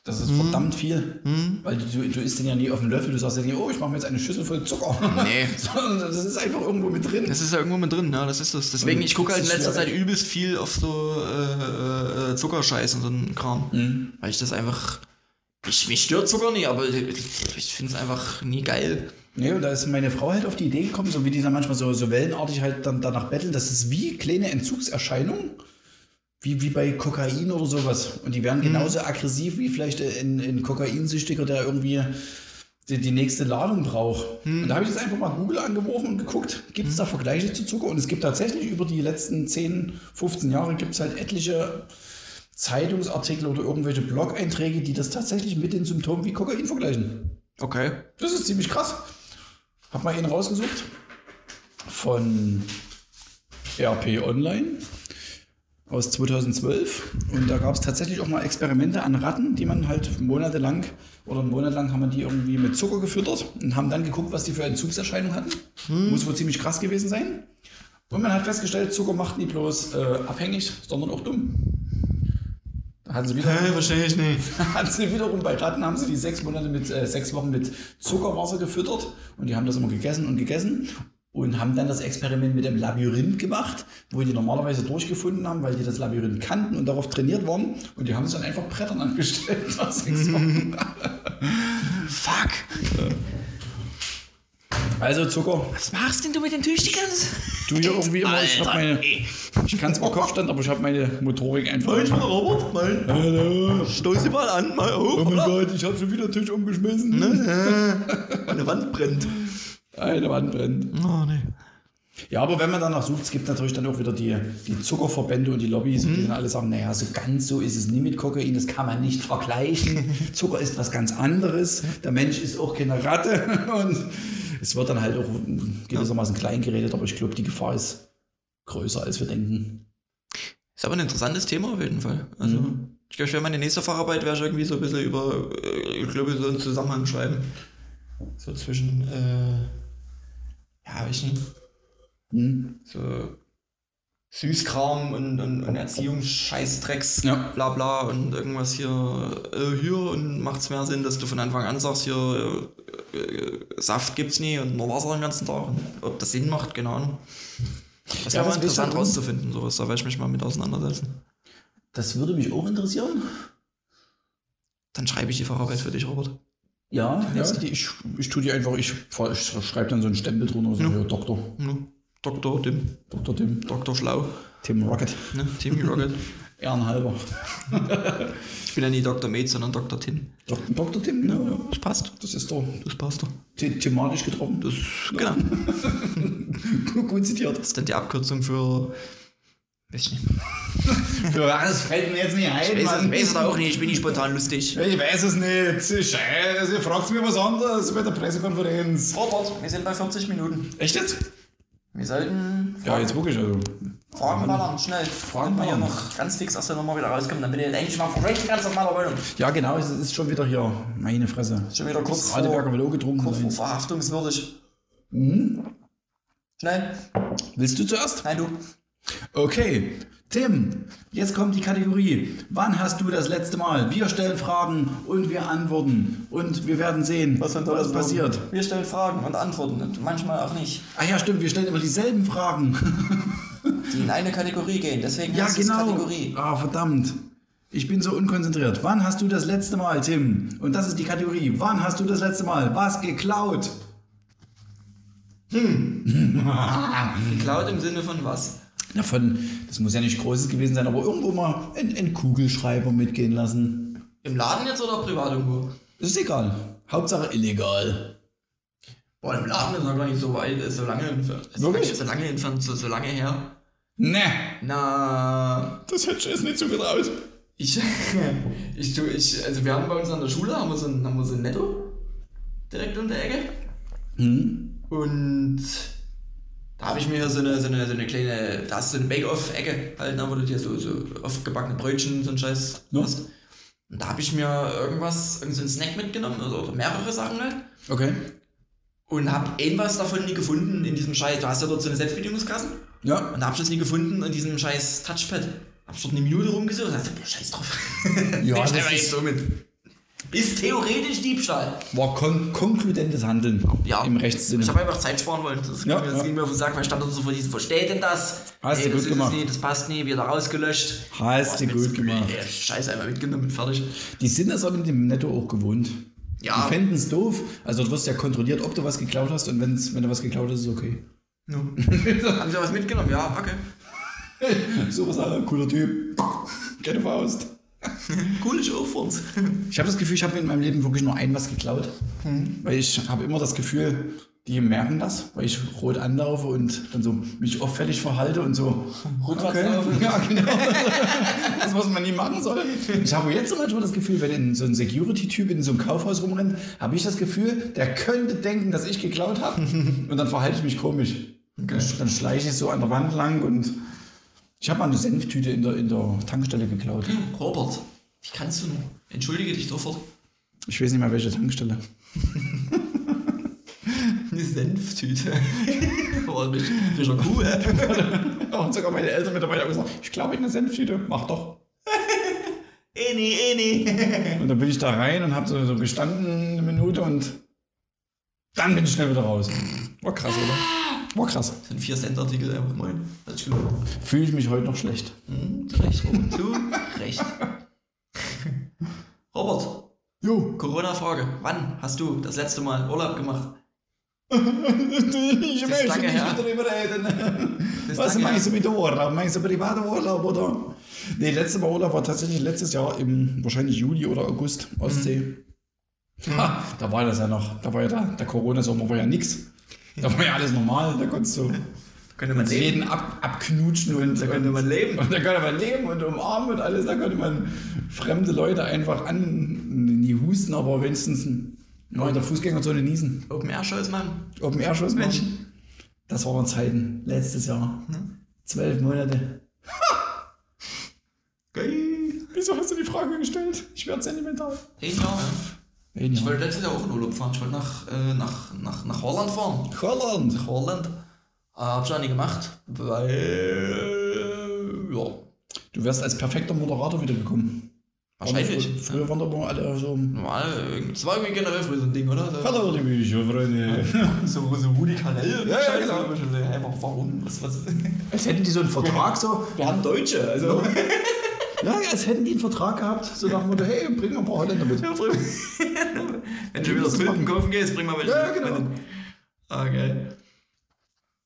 Das ist verdammt viel. Weil du, du isst den ja nie auf dem Löffel. Du sagst ja nie, oh, ich mache mir jetzt eine Schüssel voll Zucker. Nee. *laughs* Sondern das ist einfach irgendwo mit drin. Das ist ja irgendwo mit drin, ja, das ist das. Deswegen, ich gucke halt in letzter Zeit übelst viel auf so äh, äh, Zuckerscheiß und so einen Kram. Weil ich das einfach. Ich, mich stört Zucker nie, aber ich finde es einfach nie geil. Nee, und da ist meine Frau halt auf die Idee gekommen, so wie die dann manchmal so, so wellenartig halt dann danach betteln. Das ist wie kleine Entzugserscheinungen. Wie, wie bei Kokain oder sowas. Und die werden genauso aggressiv wie vielleicht ein, ein Kokainsüchtiger, der irgendwie die, die nächste Ladung braucht. Und da habe ich jetzt einfach mal Google angeworfen und geguckt, gibt es da Vergleiche zu Zucker? Und es gibt tatsächlich über die letzten 10, 15 Jahre gibt es halt etliche Zeitungsartikel oder irgendwelche Blog-Einträge, die das tatsächlich mit den Symptomen wie Kokain vergleichen. Okay. Das ist ziemlich krass. Hab mal einen rausgesucht von RP Online aus 2012 und da gab es tatsächlich auch mal Experimente an Ratten, die man halt monatelang oder einen Monat lang haben wir die irgendwie mit Zucker gefüttert und haben dann geguckt, was die für Entzugserscheinungen hatten. Muss wohl ziemlich krass gewesen sein. Und man hat festgestellt, Zucker macht nie bloß äh, abhängig, sondern auch dumm. Hatten sie wieder verstehe ich nicht. *laughs* hatten sie wiederum bei Ratten haben sie die sechs Monate mit äh, sechs Wochen mit Zuckerwasser gefüttert und die haben das immer gegessen und gegessen und haben dann das Experiment mit dem Labyrinth gemacht, wo die normalerweise durchgefunden haben, weil die das Labyrinth kannten und darauf trainiert waren und die haben es dann einfach Brettern angestellt nach sechs Wochen. *laughs* Fuck. Also Zucker, Was machst denn du mit den Tüchtigern? du hier irgendwie immer, ich hab meine, ey. Ich kann zwar Kopfstand, aber ich habe meine Motorik einfach. Moin, Robert, moin. Hallo. Stoß sie mal an, mal hoch. Oh mein oder? Gott, ich habe schon wieder den Tisch umgeschmissen. Meine Wand brennt. Eine Wand brennt. Oh, nee. Ja, aber wenn man danach sucht, es gibt natürlich dann auch wieder die, die Zuckerverbände und die Lobbys, die dann alle sagen, naja, so ganz so ist es nie mit Kokain, das kann man nicht vergleichen. *laughs* Zucker ist was ganz anderes, der Mensch ist auch keine Ratte *laughs* und es wird dann halt auch gewissermaßen klein geredet, aber ich glaube, die Gefahr ist größer, als wir denken. Ist aber ein interessantes Thema auf jeden Fall. Also, ich glaube, ich werde meine nächste Facharbeit wäre ich irgendwie so ein bisschen über, äh, ich glaube, so einen Zusammenhang schreiben. So zwischen, äh, ja, weiß ich nicht, Hm? so Süßkram und, und, und Erziehungsscheißdrecks, Ja. bla bla und irgendwas hier, äh, hier und macht es mehr Sinn, dass du von Anfang an sagst, hier äh, Saft gibt's nie und nur Wasser den ganzen Tag. Ob das Sinn macht, keine Ahnung. Das Ja, wäre mal das interessant rauszufinden, sowas, da werde ich mich mal mit auseinandersetzen. Das würde mich auch interessieren. Dann schreibe ich die Facharbeit für dich, Robert. Ja, ja die, ich, ich tue die einfach, ich, ich schreibe dann so einen Stempel drunter, so ja. Doktor, Ja. Dr. Tim. Dr. Tim, Dr. Schlau. Tim Rocket, Ne? Timmy Rocket. *laughs* ehrenhalber. Ich bin ja nie Dr. Mate, sondern Dr. Tim. Dok- Dr. Tim, genau, ja. Das passt. Das ist doch Das passt doch. the thematisch getroffen. Das, genau. *laughs* Gut zitiert. Das ist dann die Abkürzung für. Weiß ich nicht. Für was fällt mir jetzt nicht ein, Weiß, Mann. weiß es auch nicht, ich bin nicht spontan lustig. Ich weiß es nicht. Scheiße, ihr fragt mich was anderes bei der Pressekonferenz. Robert, wir sind bei 40 Minuten. Echt jetzt? Wir sollten Ja, jetzt wirklich, also. Fragen ballern, schnell. Fragen wir hier ballern. noch ganz fix aus der Nummer wieder rauskommen, damit ihr endlich mal verrecht ganz meiner Wohnung. Ja, genau, es ist schon wieder hier. Meine Fresse. Schon wieder kurz vor, Radeberger will auch getrunken kurz vor verhaftungswürdig. Mhm. Schnell. Willst du zuerst? Nein, du. Okay, Tim, jetzt kommt die Kategorie. Wann hast du das letzte Mal? Wir stellen Fragen und wir antworten. Und wir werden sehen, was, das passiert. Wir stellen Fragen und antworten und manchmal auch nicht. Ah ja, stimmt, wir stellen immer dieselben Fragen. *laughs* Die in eine Kategorie gehen. Deswegen ja, heißt es genau. Kategorie. Ah, verdammt. Ich bin so unkonzentriert. Wann hast du das letzte Mal, Tim? Und das ist die Kategorie. Wann hast du das letzte Mal was geklaut? *laughs* Geklaut im Sinne von was? Davon, das muss ja nicht Großes gewesen sein, aber irgendwo mal einen, Kugelschreiber mitgehen lassen. Im Laden jetzt oder privat irgendwo? Ist egal. Hauptsache illegal. Boah, im Laden ist noch gar nicht so weit, ist so lange entfernt. Ist Wirklich? So lange entfernt, so, so lange her. Ne, Na, das hätte ich jetzt nicht zugetraut. ich, *laughs* ich, tu- ich, also wir haben bei uns an der Schule, haben wir so ein, haben wir so ein Netto direkt um der Ecke. Hm? Und da habe ich mir so eine, so eine, so eine kleine, da hast du so eine Bake-Off-Ecke halt, wo du dir so, so aufgebackene Brötchen, so ein Scheiß Ja. hast. Und da habe ich mir irgendwas, irgendeinen Snack mitgenommen, also oder mehrere Sachen halt. Okay. Und habe irgendwas davon nie gefunden in diesem Scheiß. Du hast ja dort so eine Selbstbedienungskasse. Ja. Und da hab ich das nie gefunden in diesem scheiß Touchpad. Hab ich dort eine Minute rumgesucht und dachte, boah, scheiß drauf. Ja, *laughs* das ist- so mit. Ist theoretisch Diebstahl. War kon konkludentes Handeln. Ja. Im Rechtssinne. Ich habe einfach Zeit sparen wollen. Das, Ja, das ja. ging mir auf den Sack, weil ich stand da so vor diesem, versteht denn das? Hast du das gut gemacht. Nie, das passt nie, wieder rausgelöscht. Hast du gut gemacht. ey, Scheiße, einmal mitgenommen und fertig. Die sind das aber mit dem Netto auch gewohnt. Ja. Die fänden es doof. Also du wirst ja kontrolliert, ob du was geklaut hast und wenn's, wenn du was geklaut hast, ist es okay. No. *laughs* Haben Sie was mitgenommen? Ja, okay. *laughs* so was, Alter. Cooler Typ. Keine Faust. *laughs* Coole Show für uns. Ich habe das Gefühl, ich habe in meinem Leben wirklich nur ein was geklaut. Weil ich habe immer das Gefühl, die merken das, weil ich rot anlaufe und dann so mich auffällig verhalte und so. Rückwärts laufen. Ja, genau. das, was man nie machen soll. Ich habe jetzt manchmal das Gefühl, wenn so ein Security-Typ in so einem Kaufhaus rumrennt, habe ich das Gefühl, der könnte denken, dass ich geklaut habe. Und dann verhalte ich mich komisch. Dann, dann schleiche ich so an der Wand lang und ich habe mal eine Senftüte in der, in der Tankstelle geklaut. *gasps* Robert, wie kannst du nur? Entschuldige dich sofort. Ich weiß nicht mehr, welche Tankstelle. *laughs* Eine Senftüte. *laughs* Boah, bist Kuh, hä? *laughs* Und sogar meine Eltern mittlerweile haben gesagt, ich glaube, eine Senftüte, mach doch. Eh nie, eh nie. Und dann bin ich da rein und habe so, so gestanden eine Minute und dann bin ich schnell wieder raus. War krass, oder? War krass. Das sind vier Cent-Artikel einfach moin. Das ist. Fühle ich mich heute noch schlecht. Hm, zu Recht, Robert. Zu Recht. Robert, Jo. Corona-Frage. Wann hast du das letzte Mal Urlaub gemacht? ich möchte nicht darüber reden. *laughs* ist Was meinst du mit Urlaub? Meinst du privater Urlaub oder? Nee, letzter Mal Urlaub war tatsächlich letztes Jahr im wahrscheinlich Juli oder August, Ostsee. Ha, da war das ja noch, da war ja der, der Corona-Sommer war ja nix. *laughs* Da war ja alles normal, da konntest du Könnte man jeden ab, abknutschen und, Da könnte man leben. *laughs* und da konnte man leben und umarmen und alles, da konnte man fremde Leute einfach an, nie husten, aber wenigstens mal in der Fußgängerzone niesen. Open Air Shows machen. Open Air Shows Mensch. Das waren Zeiten, letztes Jahr. Zwölf Monate. Geil. Wieso hast du die Frage gestellt? Ich werde sentimental. Ein Jahr. Ein Ich wollte letztes Jahr auch in Urlaub fahren. Ich wollte nach, äh, nach, nach, nach Holland fahren. Holland. Nach Holland. Äh, hab's auch nie gemacht, weil. Ja. Du wärst als perfekter Moderator wiedergekommen. Wahrscheinlich. Früher, früher waren da immer alle so. Normal, äh, das war irgendwie generell früher so ein Ding, oder? Hallo, liebe Videofreunde. *laughs* so, so Carell. und Ja, ja, genau. So, Einfach warum? Was, was? Als hätten die so einen Vertrag so. Wir haben Deutsche, also. *laughs* Ja, als hätten die einen Vertrag gehabt, so nach dem Motto, hey, bring mal ein paar Holländer mit. Ja. *laughs* Wenn du wieder Tulpen kaufen gehst, bring mal welche. Ja, genau. Okay.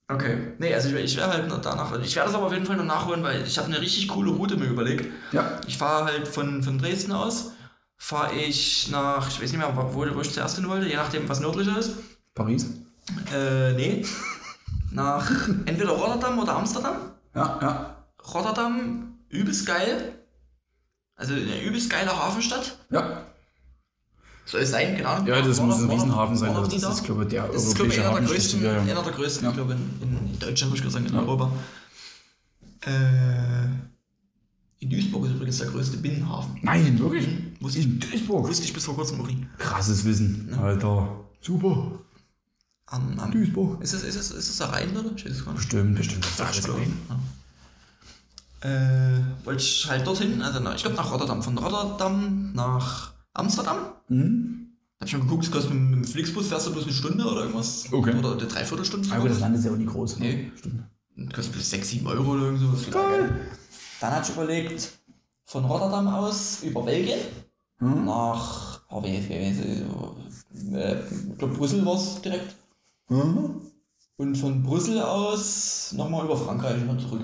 Okay. Nee, also ich, ich werde halt noch danach, ich werde das aber auf jeden Fall noch nachholen, weil ich habe eine richtig coole Route mir überlegt. Ja. Ich fahre halt von, von Dresden aus, fahre ich nach, ich weiß nicht mehr, wo, wo ich zuerst hin wollte, je nachdem, was nördlicher ist. Paris. Äh, nee. Nach *laughs* entweder Rotterdam oder Amsterdam. Ja, ja. Rotterdam, übelst geil. Also eine übelst geile Hafenstadt. Ja. Soll es sein, genau. Ja, das War muss ein Riesenhafen sein. Also das da? ist, glaube ich, der Das ist, glaube ich, europäische einer der größten, Ja, ja. einer der größten, Ja. ich glaube, in, in Deutschland, würde ich sagen, in Ja. Europa. Äh, in Duisburg ist übrigens der größte Binnenhafen. Nein, wirklich? Wusste ich, In Duisburg. wusste ich bis vor kurzem noch nie. Krasses Wissen. Alter. Super. Am, am, Duisburg. ist, es, ist, es, ist es der Rhein, oder? Ich weiß es gar nicht. Bestimmt, bestimmt. Das ist Ja, ich glaube. Rhein. Äh, wollte ich halt dorthin, also nach, ich glaube nach Rotterdam. Von Rotterdam nach Amsterdam. Mhm. Hab ich mal geguckt, es kostet mit dem Flixbus fährst du bloß eine Stunde oder irgendwas. Okay. Oder eine Dreiviertelstunde. Aber das. Land ist ja auch nicht groß. ne? Nee. Stimmt. Kostet bis 6, 7 Euro oder irgend sowas. Geil. Dann hatte ich überlegt, von Rotterdam aus über Belgien Hm? nach, oh, wie, wie, wie, äh, ich glaube Brüssel war es direkt. Mhm. Und von Brüssel aus nochmal über Frankreich und zurück.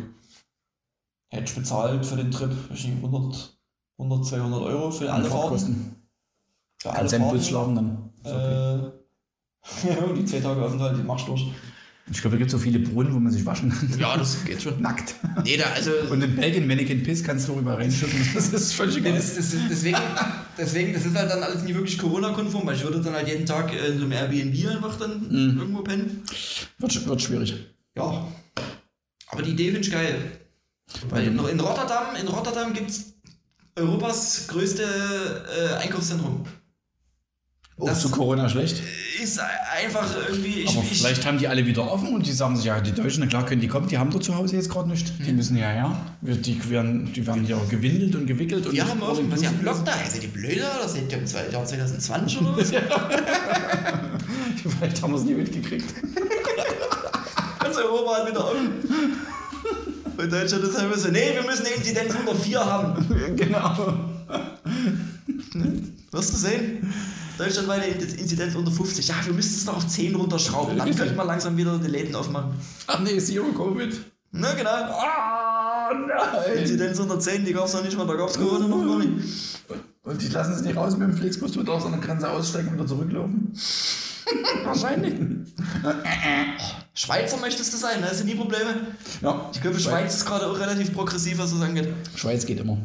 Hätte ich bezahlt für den Trip, nicht, 100, 100 200 Euro für alle Fahrten. Für alle Kannst ja im. Bus schlafen dann. Okay. Äh, *laughs* die zwei Tage Aufenthalt, die machst du durch. Ich glaube, da gibt es so viele Brunnen, wo man sich waschen kann. Ja, das geht schon. Nackt. Nee, da, also. Und in Belgien, wenn ich in Piss kannst du darüber reinschütten. *laughs* Das ist völlig Nee, egal. das, das, deswegen, deswegen, das ist halt dann alles nie wirklich Corona-konform, weil ich würde dann halt jeden Tag äh, in so einem Airbnb einfach dann Mhm. irgendwo pennen. Wird, wird schwierig. Ja. Aber die Idee finde ich geil. Weil in, in Rotterdam, in Rotterdam gibt es Europas größte äh, Einkaufszentrum. Auch Das- zu Corona schlecht. Ist einfach irgendwie. Ich, Aber ich, vielleicht haben die alle wieder offen und die sagen sich, ja, die Deutschen, na klar können die kommen, die haben doch zu Hause jetzt gerade nicht. Die müssen ja her. Wir- Die werden, die werden ja gewindelt und gewickelt. und wir haben offen, was ihr All-inclusive. Lockdown, seid ihr blöder oder seid ihr im Jahr 2020 oder was? *laughs* *laughs* Vielleicht haben wir es nie mitgekriegt. *laughs* Ganz Europa hat wieder offen. Und Deutschland ist halt so, nee, wir müssen eine Inzidenz unter 4 haben. *laughs* genau. Wirst du sehen? Deutschlandweite Inzidenz unter 50. Ja, wir müssen es noch auf 10 runterschrauben. Dann könnten wir langsam wieder die Läden aufmachen. Ach nee, Zero Covid. Na genau. Ah, nein. Inzidenz unter 10, die gab es noch nicht mal, da gab es Corona noch gar nicht. Und die lassen es nicht raus mit dem Flixbus, du darfst an der Grenze aussteigen und wieder zurücklaufen. *laughs* Wahrscheinlich. Schweizer möchtest du sein, da hast du nie Probleme. Ja, Ich glaube, Schweiz ist gerade auch relativ progressiv, was das angeht. Schweiz geht immer.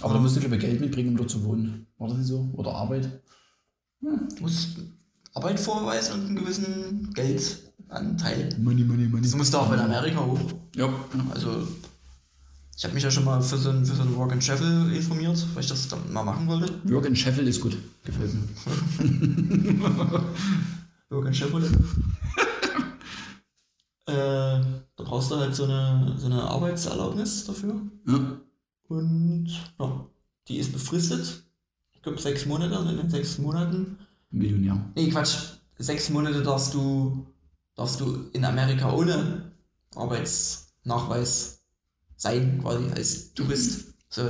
Aber da musst du, glaube ich, Geld mitbringen, um dort zu wohnen. War das nicht so? Oder Arbeit? Du musst Arbeit vorweisen und einen gewissen Geldanteil. Money, money, money. Das musst du auch in Amerika hoch. Ja. Also, ich habe mich ja schon mal für so ein, für so ein Walk and Shuffle informiert, weil ich das dann mal machen wollte. Work in Sheffield ist gut. Gefällt mir. *laughs* Walk and Shuffle. *laughs* äh, da brauchst du halt so eine, so eine Arbeitserlaubnis dafür. Ja. Und ja, die ist befristet. Ich glaube sechs Monate und in den sechs Monaten. Millionär. Nee, Quatsch. Sechs Monate darfst du, darfst du in Amerika ohne Arbeitsnachweis sein, quasi als Tourist. So,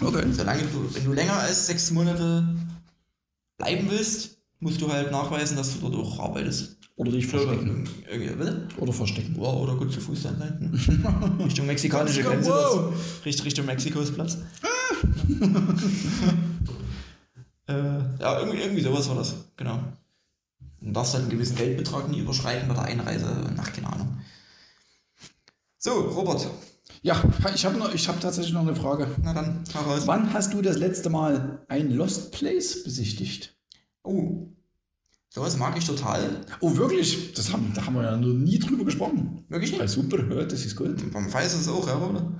Okay. solange du, wenn du länger als sechs Monate bleiben willst, musst du halt nachweisen, dass du dort auch arbeitest. Oder dich verstecken. Irgendwie, bitte? Oder verstecken. Wow, oder gut zu Fuß dann sein. Ne? *laughs* Richtung mexikanische Grenze. wow. Richtung, Richtung Mexikos Platz. *laughs* äh, ja, irgendwie, irgendwie sowas war das. Genau. Und darfst halt einen gewissen Geldbetrag nie überschreiten bei der Einreise nach, keine Ahnung. So, Robert. Ja, ich habe ich habe tatsächlich noch eine Frage. Na dann, heraus. Wann hast du das letzte Mal ein Lost Place besichtigt? Oh. Sowas mag ich total. Oh, wirklich? Das haben, da haben wir ja noch nie drüber gesprochen. Wirklich Ja, nicht? super, ja, das ist gut. Beim Weiß ist es auch, ja, oder?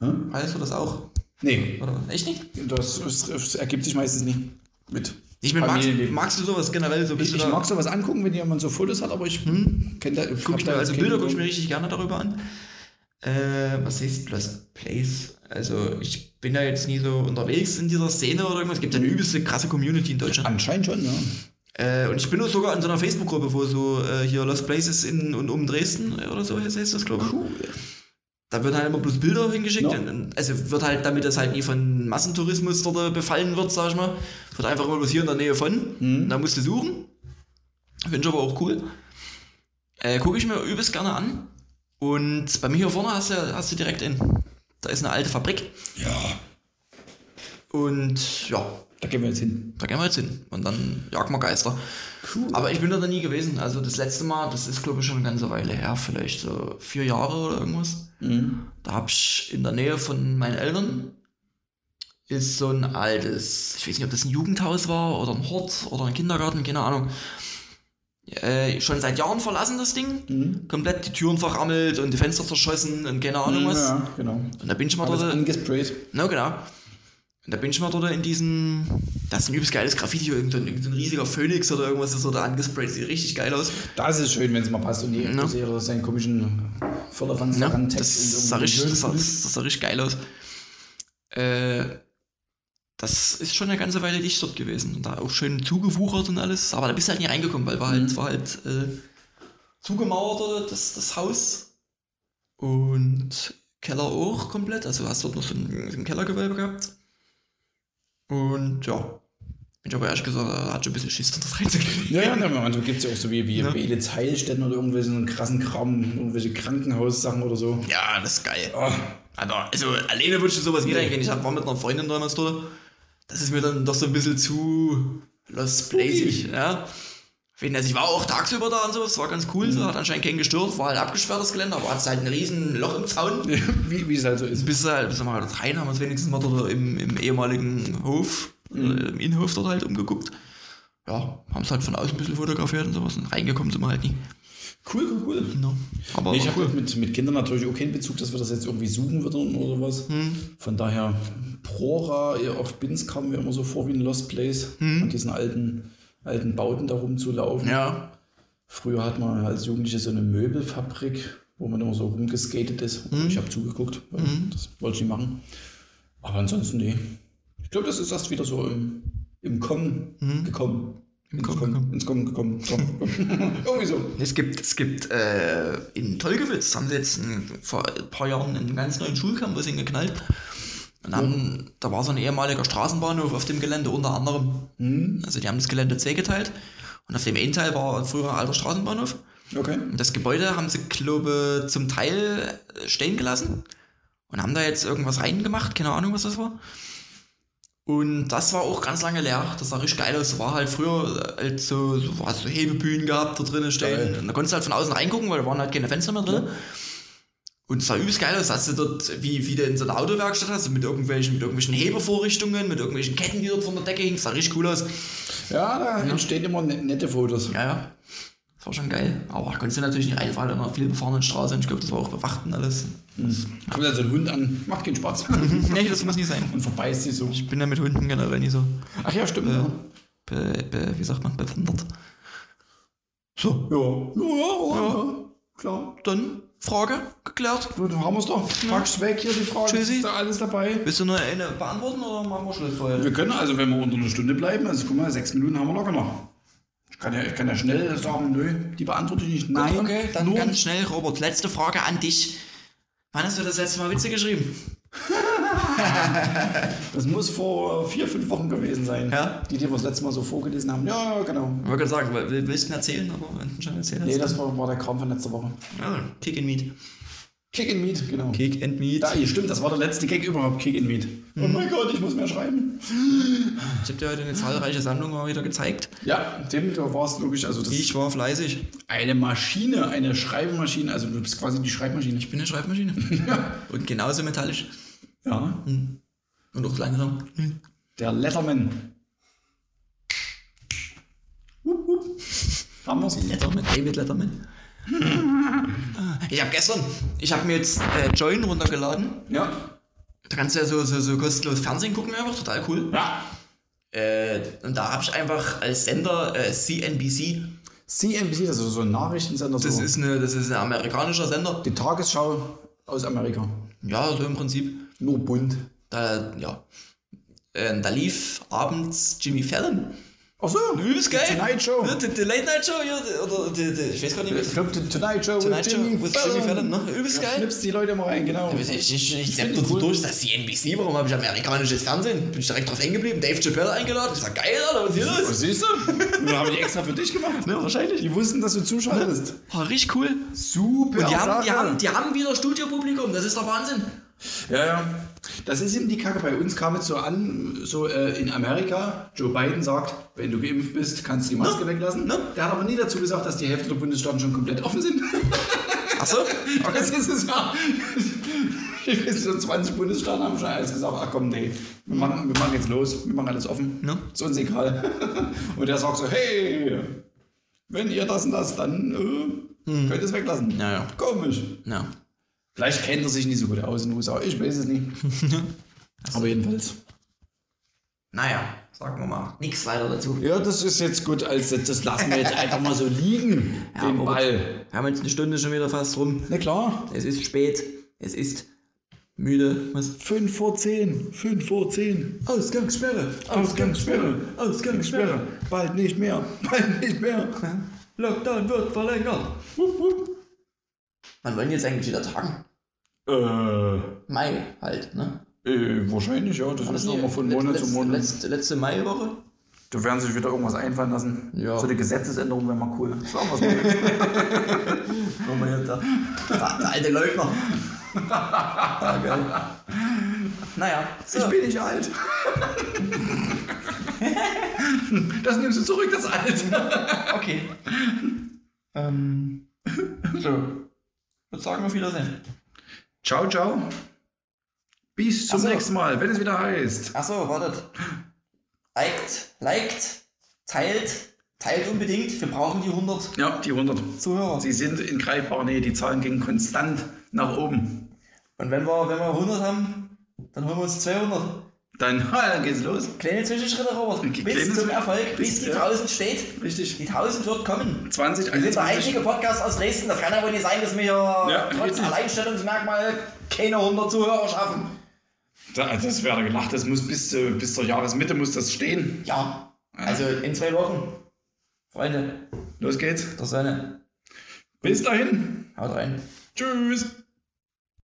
Hä? Weißt du das auch? Nee, Oder? Echt nicht? das, das, das ergibt sich meistens nicht mit. Ich bin, magst, magst du sowas generell so ein Ich, bisschen? ich da- mag sowas angucken, wenn jemand so Fotos hat, aber ich Hm? kenne da. Guck ich mir, also Bilder gucke ich mir richtig gerne darüber an. Äh, was heißt Lost Place? Also ich bin da jetzt nie so unterwegs in dieser Szene oder irgendwas. Es gibt ja eine übelste krasse Community in Deutschland. Anscheinend schon, ja. Äh, und ich bin auch sogar in so einer Facebook-Gruppe, wo so äh, hier Lost Places in und um Dresden oder so heißt das, glaube ich. Cool. Da wird halt immer bloß Bilder hingeschickt. Ja. Also wird halt, damit das halt nie von Massentourismus dort äh, befallen wird, sag ich mal, wird einfach immer bloß hier in der Nähe von. Mhm. Da musst du suchen. Finde ich aber auch cool. Äh, Gucke ich mir übelst gerne an. Und bei mir hier vorne hast du, hast du direkt in. Da ist eine alte Fabrik. Ja, Und ja, da gehen wir jetzt hin. da gehen wir jetzt hin. Und dann jagen wir Geister. Cool. Aber ich bin da noch nie gewesen. Also das letzte Mal, das ist glaube ich schon eine ganze Weile her, vielleicht so vier Jahre oder irgendwas. Mhm. Da habe ich in der Nähe von meinen Eltern ist so ein altes, ich weiß nicht, ob das ein Jugendhaus war oder ein Hort oder ein Kindergarten, keine Ahnung. Äh, schon seit Jahren verlassen das Ding. Mhm. Komplett die Türen verrammelt und die Fenster zerschossen und keine Ahnung was. Ja, genau. Und da bin ich mal Alles dort. angesprayt. Na genau. Und da bin ich mal dort in diesem. Das ist ein übelst geiles Graffiti, irgend so ein, irgend so ein riesiger Phönix oder irgendwas ist da angesprayt. Sieht richtig geil aus. Das ist schön, wenn es mal passt und nicht Ja. ja. seinen komischen Förderfanz daran das, sah richtig, das, sah, das sah richtig geil aus. Äh, das ist schon eine ganze Weile dicht dort gewesen. Und da auch schön zugewuchert und alles. Aber da bist du halt nie reingekommen, weil war halt, Mhm. war halt äh, zugemauert das, das Haus. Und Keller auch komplett. Also hast dort noch so ein, so ein Kellergewölbe gehabt. Und ja. Ich aber ehrlich gesagt, da hat schon ein bisschen Schiss, dort *laughs* reinzugehen. Ja, ja, ne, manchmal gibt es ja auch so wie, wie Ja. Belitz Heilstätten oder irgendwelche so einen krassen Kram, irgendwelche Krankenhaussachen oder so. Ja, das ist geil. Oh, Also, also alleine würde ich sowas nie reingehen. Ich war mit einer Freundin damals dort. Das ist mir dann doch so ein bisschen zu Lost Placig, ja. Also ich war auch tagsüber da und sowas, das war ganz cool, so, hat anscheinend keinen gestört, war halt abgesperrtes Gelände, aber hat halt ein riesen Loch im Zaun. *laughs* wie, wie es halt so ist. Bis halt, bis wir mal dort rein haben uns wenigstens mal dort im, im ehemaligen Hof, oder im Innenhof dort halt umgeguckt. Ja, haben es halt von außen ein bisschen fotografiert und sowas und reingekommen sind wir halt nie. Cool, cool, cool. No. Aber Nee, ich habe cool. mit, mit Kindern natürlich auch keinen Bezug, dass wir das jetzt irgendwie suchen würden oder was. Hm. Von daher, Prora auf Bins kamen mir immer so vor wie ein Lost Place, an diesen alten, alten Bauten da rumzulaufen. Hm. Ja, Früher hat man als Jugendliche so eine Möbelfabrik, wo man immer so rumgeskatet ist. Hm. Ich habe zugeguckt, weil das wollte ich nicht machen. Aber ansonsten, nee. Ich glaube, das ist erst wieder so im, im Kommen gekommen. Ins Kommen ins Kommen gekommen. Kommen. *laughs* Irgendwie so. Es gibt, es gibt äh, in Tolgewitz haben sie jetzt ein, vor ein paar Jahren einen ganz neuen Schulcampus hingeknallt. Und haben, da war so ein ehemaliger Straßenbahnhof auf dem Gelände unter anderem. Also die haben das Gelände zweigeteilt. Und auf dem einen Teil war früher ein alter Straßenbahnhof. Okay. Und das Gebäude haben sie, glaube ich, zum Teil stehen gelassen. Und haben da jetzt irgendwas reingemacht, keine Ahnung, was das war. Und das war auch ganz lange leer. Das sah richtig geil aus. Da war halt früher halt so, so, hast so Hebebühnen gehabt da drinnen stehen. Geil. Und da konntest du halt von außen reingucken, weil da waren halt keine Fenster mehr drin. Und es sah übelst geil aus. Hast du dort, wie, wie du in so einer Autowerkstatt hast, mit irgendwelchen, mit irgendwelchen Hebevorrichtungen, mit irgendwelchen Ketten, die dort von der Decke hingen. Das sah richtig cool aus. Ja, da entstehen immer ne- nette Fotos. Ja, ja. Das war schon geil. Aber konntest du natürlich nicht reinfahren in einer viel befahrenen Straße. Und ich glaube, das war auch bewacht und alles. Kommt dann so ein Hund an, macht keinen Spaß. *laughs* nee, das muss nicht sein. Und verbeißt sie so. Ich bin ja mit Hunden generell nicht so, Ach ja, stimmt. Ja. be, be, wie sagt man, bewandert. So, Ja. Ja, ja, ja. Klar. dann Frage geklärt. Gut, dann haben wir es doch. Pack's weg hier die Frage. Tschüssi. Ist da alles dabei? Willst du noch eine beantworten oder machen wir Schluss heute? Wir können also, wenn wir unter einer Stunde bleiben, also guck mal, sechs Minuten haben wir locker noch. Ich kann ja, ich kann ja schnell sagen, nö, die beantworte ich nicht. Nein, Okay, dann nur ganz schnell, Robert, letzte Frage an dich. Wann hast du das letzte Mal Witze geschrieben? *laughs* Das muss vor vier, fünf Wochen gewesen sein. Ja. Die, die wir das letzte Mal so vorgelesen haben. Ja, genau. Ich wollte sagen, will- willst du ihn erzählen, aber wenn du schon erzählt hast? Nee, das war, war der Kram von letzter Woche. ja, Kick and Meat. Kick and Meat, genau. Kick and Meat. Da, hier stimmt, das war der letzte Gag überhaupt, Kick and Meat. Oh mein Gott, ich muss mehr schreiben. Ich habe dir heute eine zahlreiche Sammlung mal wieder gezeigt. Ja, Tim, du warst logisch, also das Ich war fleißig. eine Maschine, eine Schreibmaschine, also du bist quasi die Schreibmaschine. Ich bin eine Schreibmaschine. *laughs* Und genauso metallisch. Ja, Und auch langsam. der Letterman. Wupp, wupp. Haben wir's? Letterman, David Letterman. *laughs* Ich habe gestern, ich habe mir jetzt äh, Join runtergeladen. Ja. Da kannst du ja so, so, so kostenlos Fernsehen gucken, einfach total cool. Ja. Äh, und da habe ich einfach als Sender äh, CNBC. CNBC, das ist so ein Nachrichtensender. Das so. ist, eine, das ist ein amerikanischer Sender. die Tagesschau aus Amerika. Ja, so im Prinzip. Nur bunt. Da, ja. Äh, da lief abends Jimmy Fallon. Ach so. Übelst geil. Tonight Show. Die, die Late Night Show, ja, die- oder die, die, ich weiß gar nicht mehr. Ich glaube, The Tonight Show Tonight with Show Jimmy with Fallon. Jimmy Fallon, ne? Übelst Ja, geil. schnippst die Leute mal rein, genau. Ich, ich, ich, ich sepp die so cool. durch, das ist CNBC, warum habe ich amerikanisches Fernsehen? Bin ich direkt drauf hängen geblieben, Dave Chappelle eingeladen. Ich sag, geil, Alter, was ist hier Was los? siehst du? Das habe ich extra für dich gemacht. Ne, wahrscheinlich. Die wussten, dass du zuschaltest. Oh, richtig cool. Super. Und die haben, die, haben, die haben wieder Studiopublikum, das ist der Wahnsinn. Ja, ja. Das ist eben die Kacke. Bei uns kam es so an, so äh, in Amerika, Joe Biden sagt, wenn du geimpft bist, kannst du die Maske weglassen. Ne? Der hat aber nie dazu gesagt, dass die Hälfte der Bundesstaaten schon komplett offen sind. *laughs* Achso? *laughs* Das ist es ja. *laughs* Ich weiß, so 20 Bundesstaaten haben schon alles gesagt, ach komm, nee, wir machen, wir machen jetzt los, wir machen alles offen. Ne? Ist uns egal. Und der sagt so, hey, wenn ihr das und das, dann äh, könnt ihr es weglassen. Hm. Ja, ja. Komisch. Ja. Vielleicht kennt er sich nicht so gut aus in den USA, ich weiß es nicht. *laughs* Aber jedenfalls. Naja, sagen wir mal, nichts weiter dazu. Ja, das ist jetzt gut, als das lassen wir jetzt *laughs* einfach mal so liegen, den aber- Ball. Wir haben jetzt eine Stunde schon wieder fast rum. Na klar, Es ist spät, es ist müde. Was? 5 vor 10, 5 vor 10. Ausgangssperre. Ausgangssperre, Ausgangssperre. Bald nicht mehr, *laughs* bald nicht mehr. Lockdown wird verlängert. Wann wollen jetzt eigentlich wieder tagen? Äh, Mai halt, ne? äh, wahrscheinlich, ja. Das War ist nie- nochmal von Monat zu letzte- Monat. Letzte, letzte Maiwoche? Da werden sich wieder irgendwas einfallen lassen. Ja. So eine Gesetzesänderung wäre mal cool. Das war was Gott, der, der alte Leugner. ah, geil. Naja, so. Ich bin nicht alt. das nimmst du zurück, das Alte. okay. ähm, so. Ich würde sagen, auf Wiedersehen. Ciao, ciao. Bis zum so. nächsten Mal, wenn es wieder heißt. Achso, wartet. Liked, liked, teilt, teilt unbedingt. Wir brauchen die 100 Ja, die 100. Zuhörer. Sie sind in greifbarer Nähe, die Zahlen gehen konstant nach oben. Und wenn wir, wenn wir 100 haben, dann holen wir uns 200. Dann, *laughs* dann geht's los. Kleine Zwischenschritte, Robert. Bis zum Erfolg, bis bis- die ja. 1000 steht. Richtig. Die 1000 wird kommen. 20, Wir sind der 21. einzige Podcast aus Dresden. Das kann ja wohl nicht sein, dass wir hier trotz richtig. Alleinstellungsmerkmal keine 100 Zuhörer schaffen. Da, das wäre gelacht, das muss bis, äh, bis zur Jahresmitte muss das stehen. Ja, also in zwei Wochen. Freunde, Los geht's. der Sonne. Bis dahin. Haut rein. Tschüss.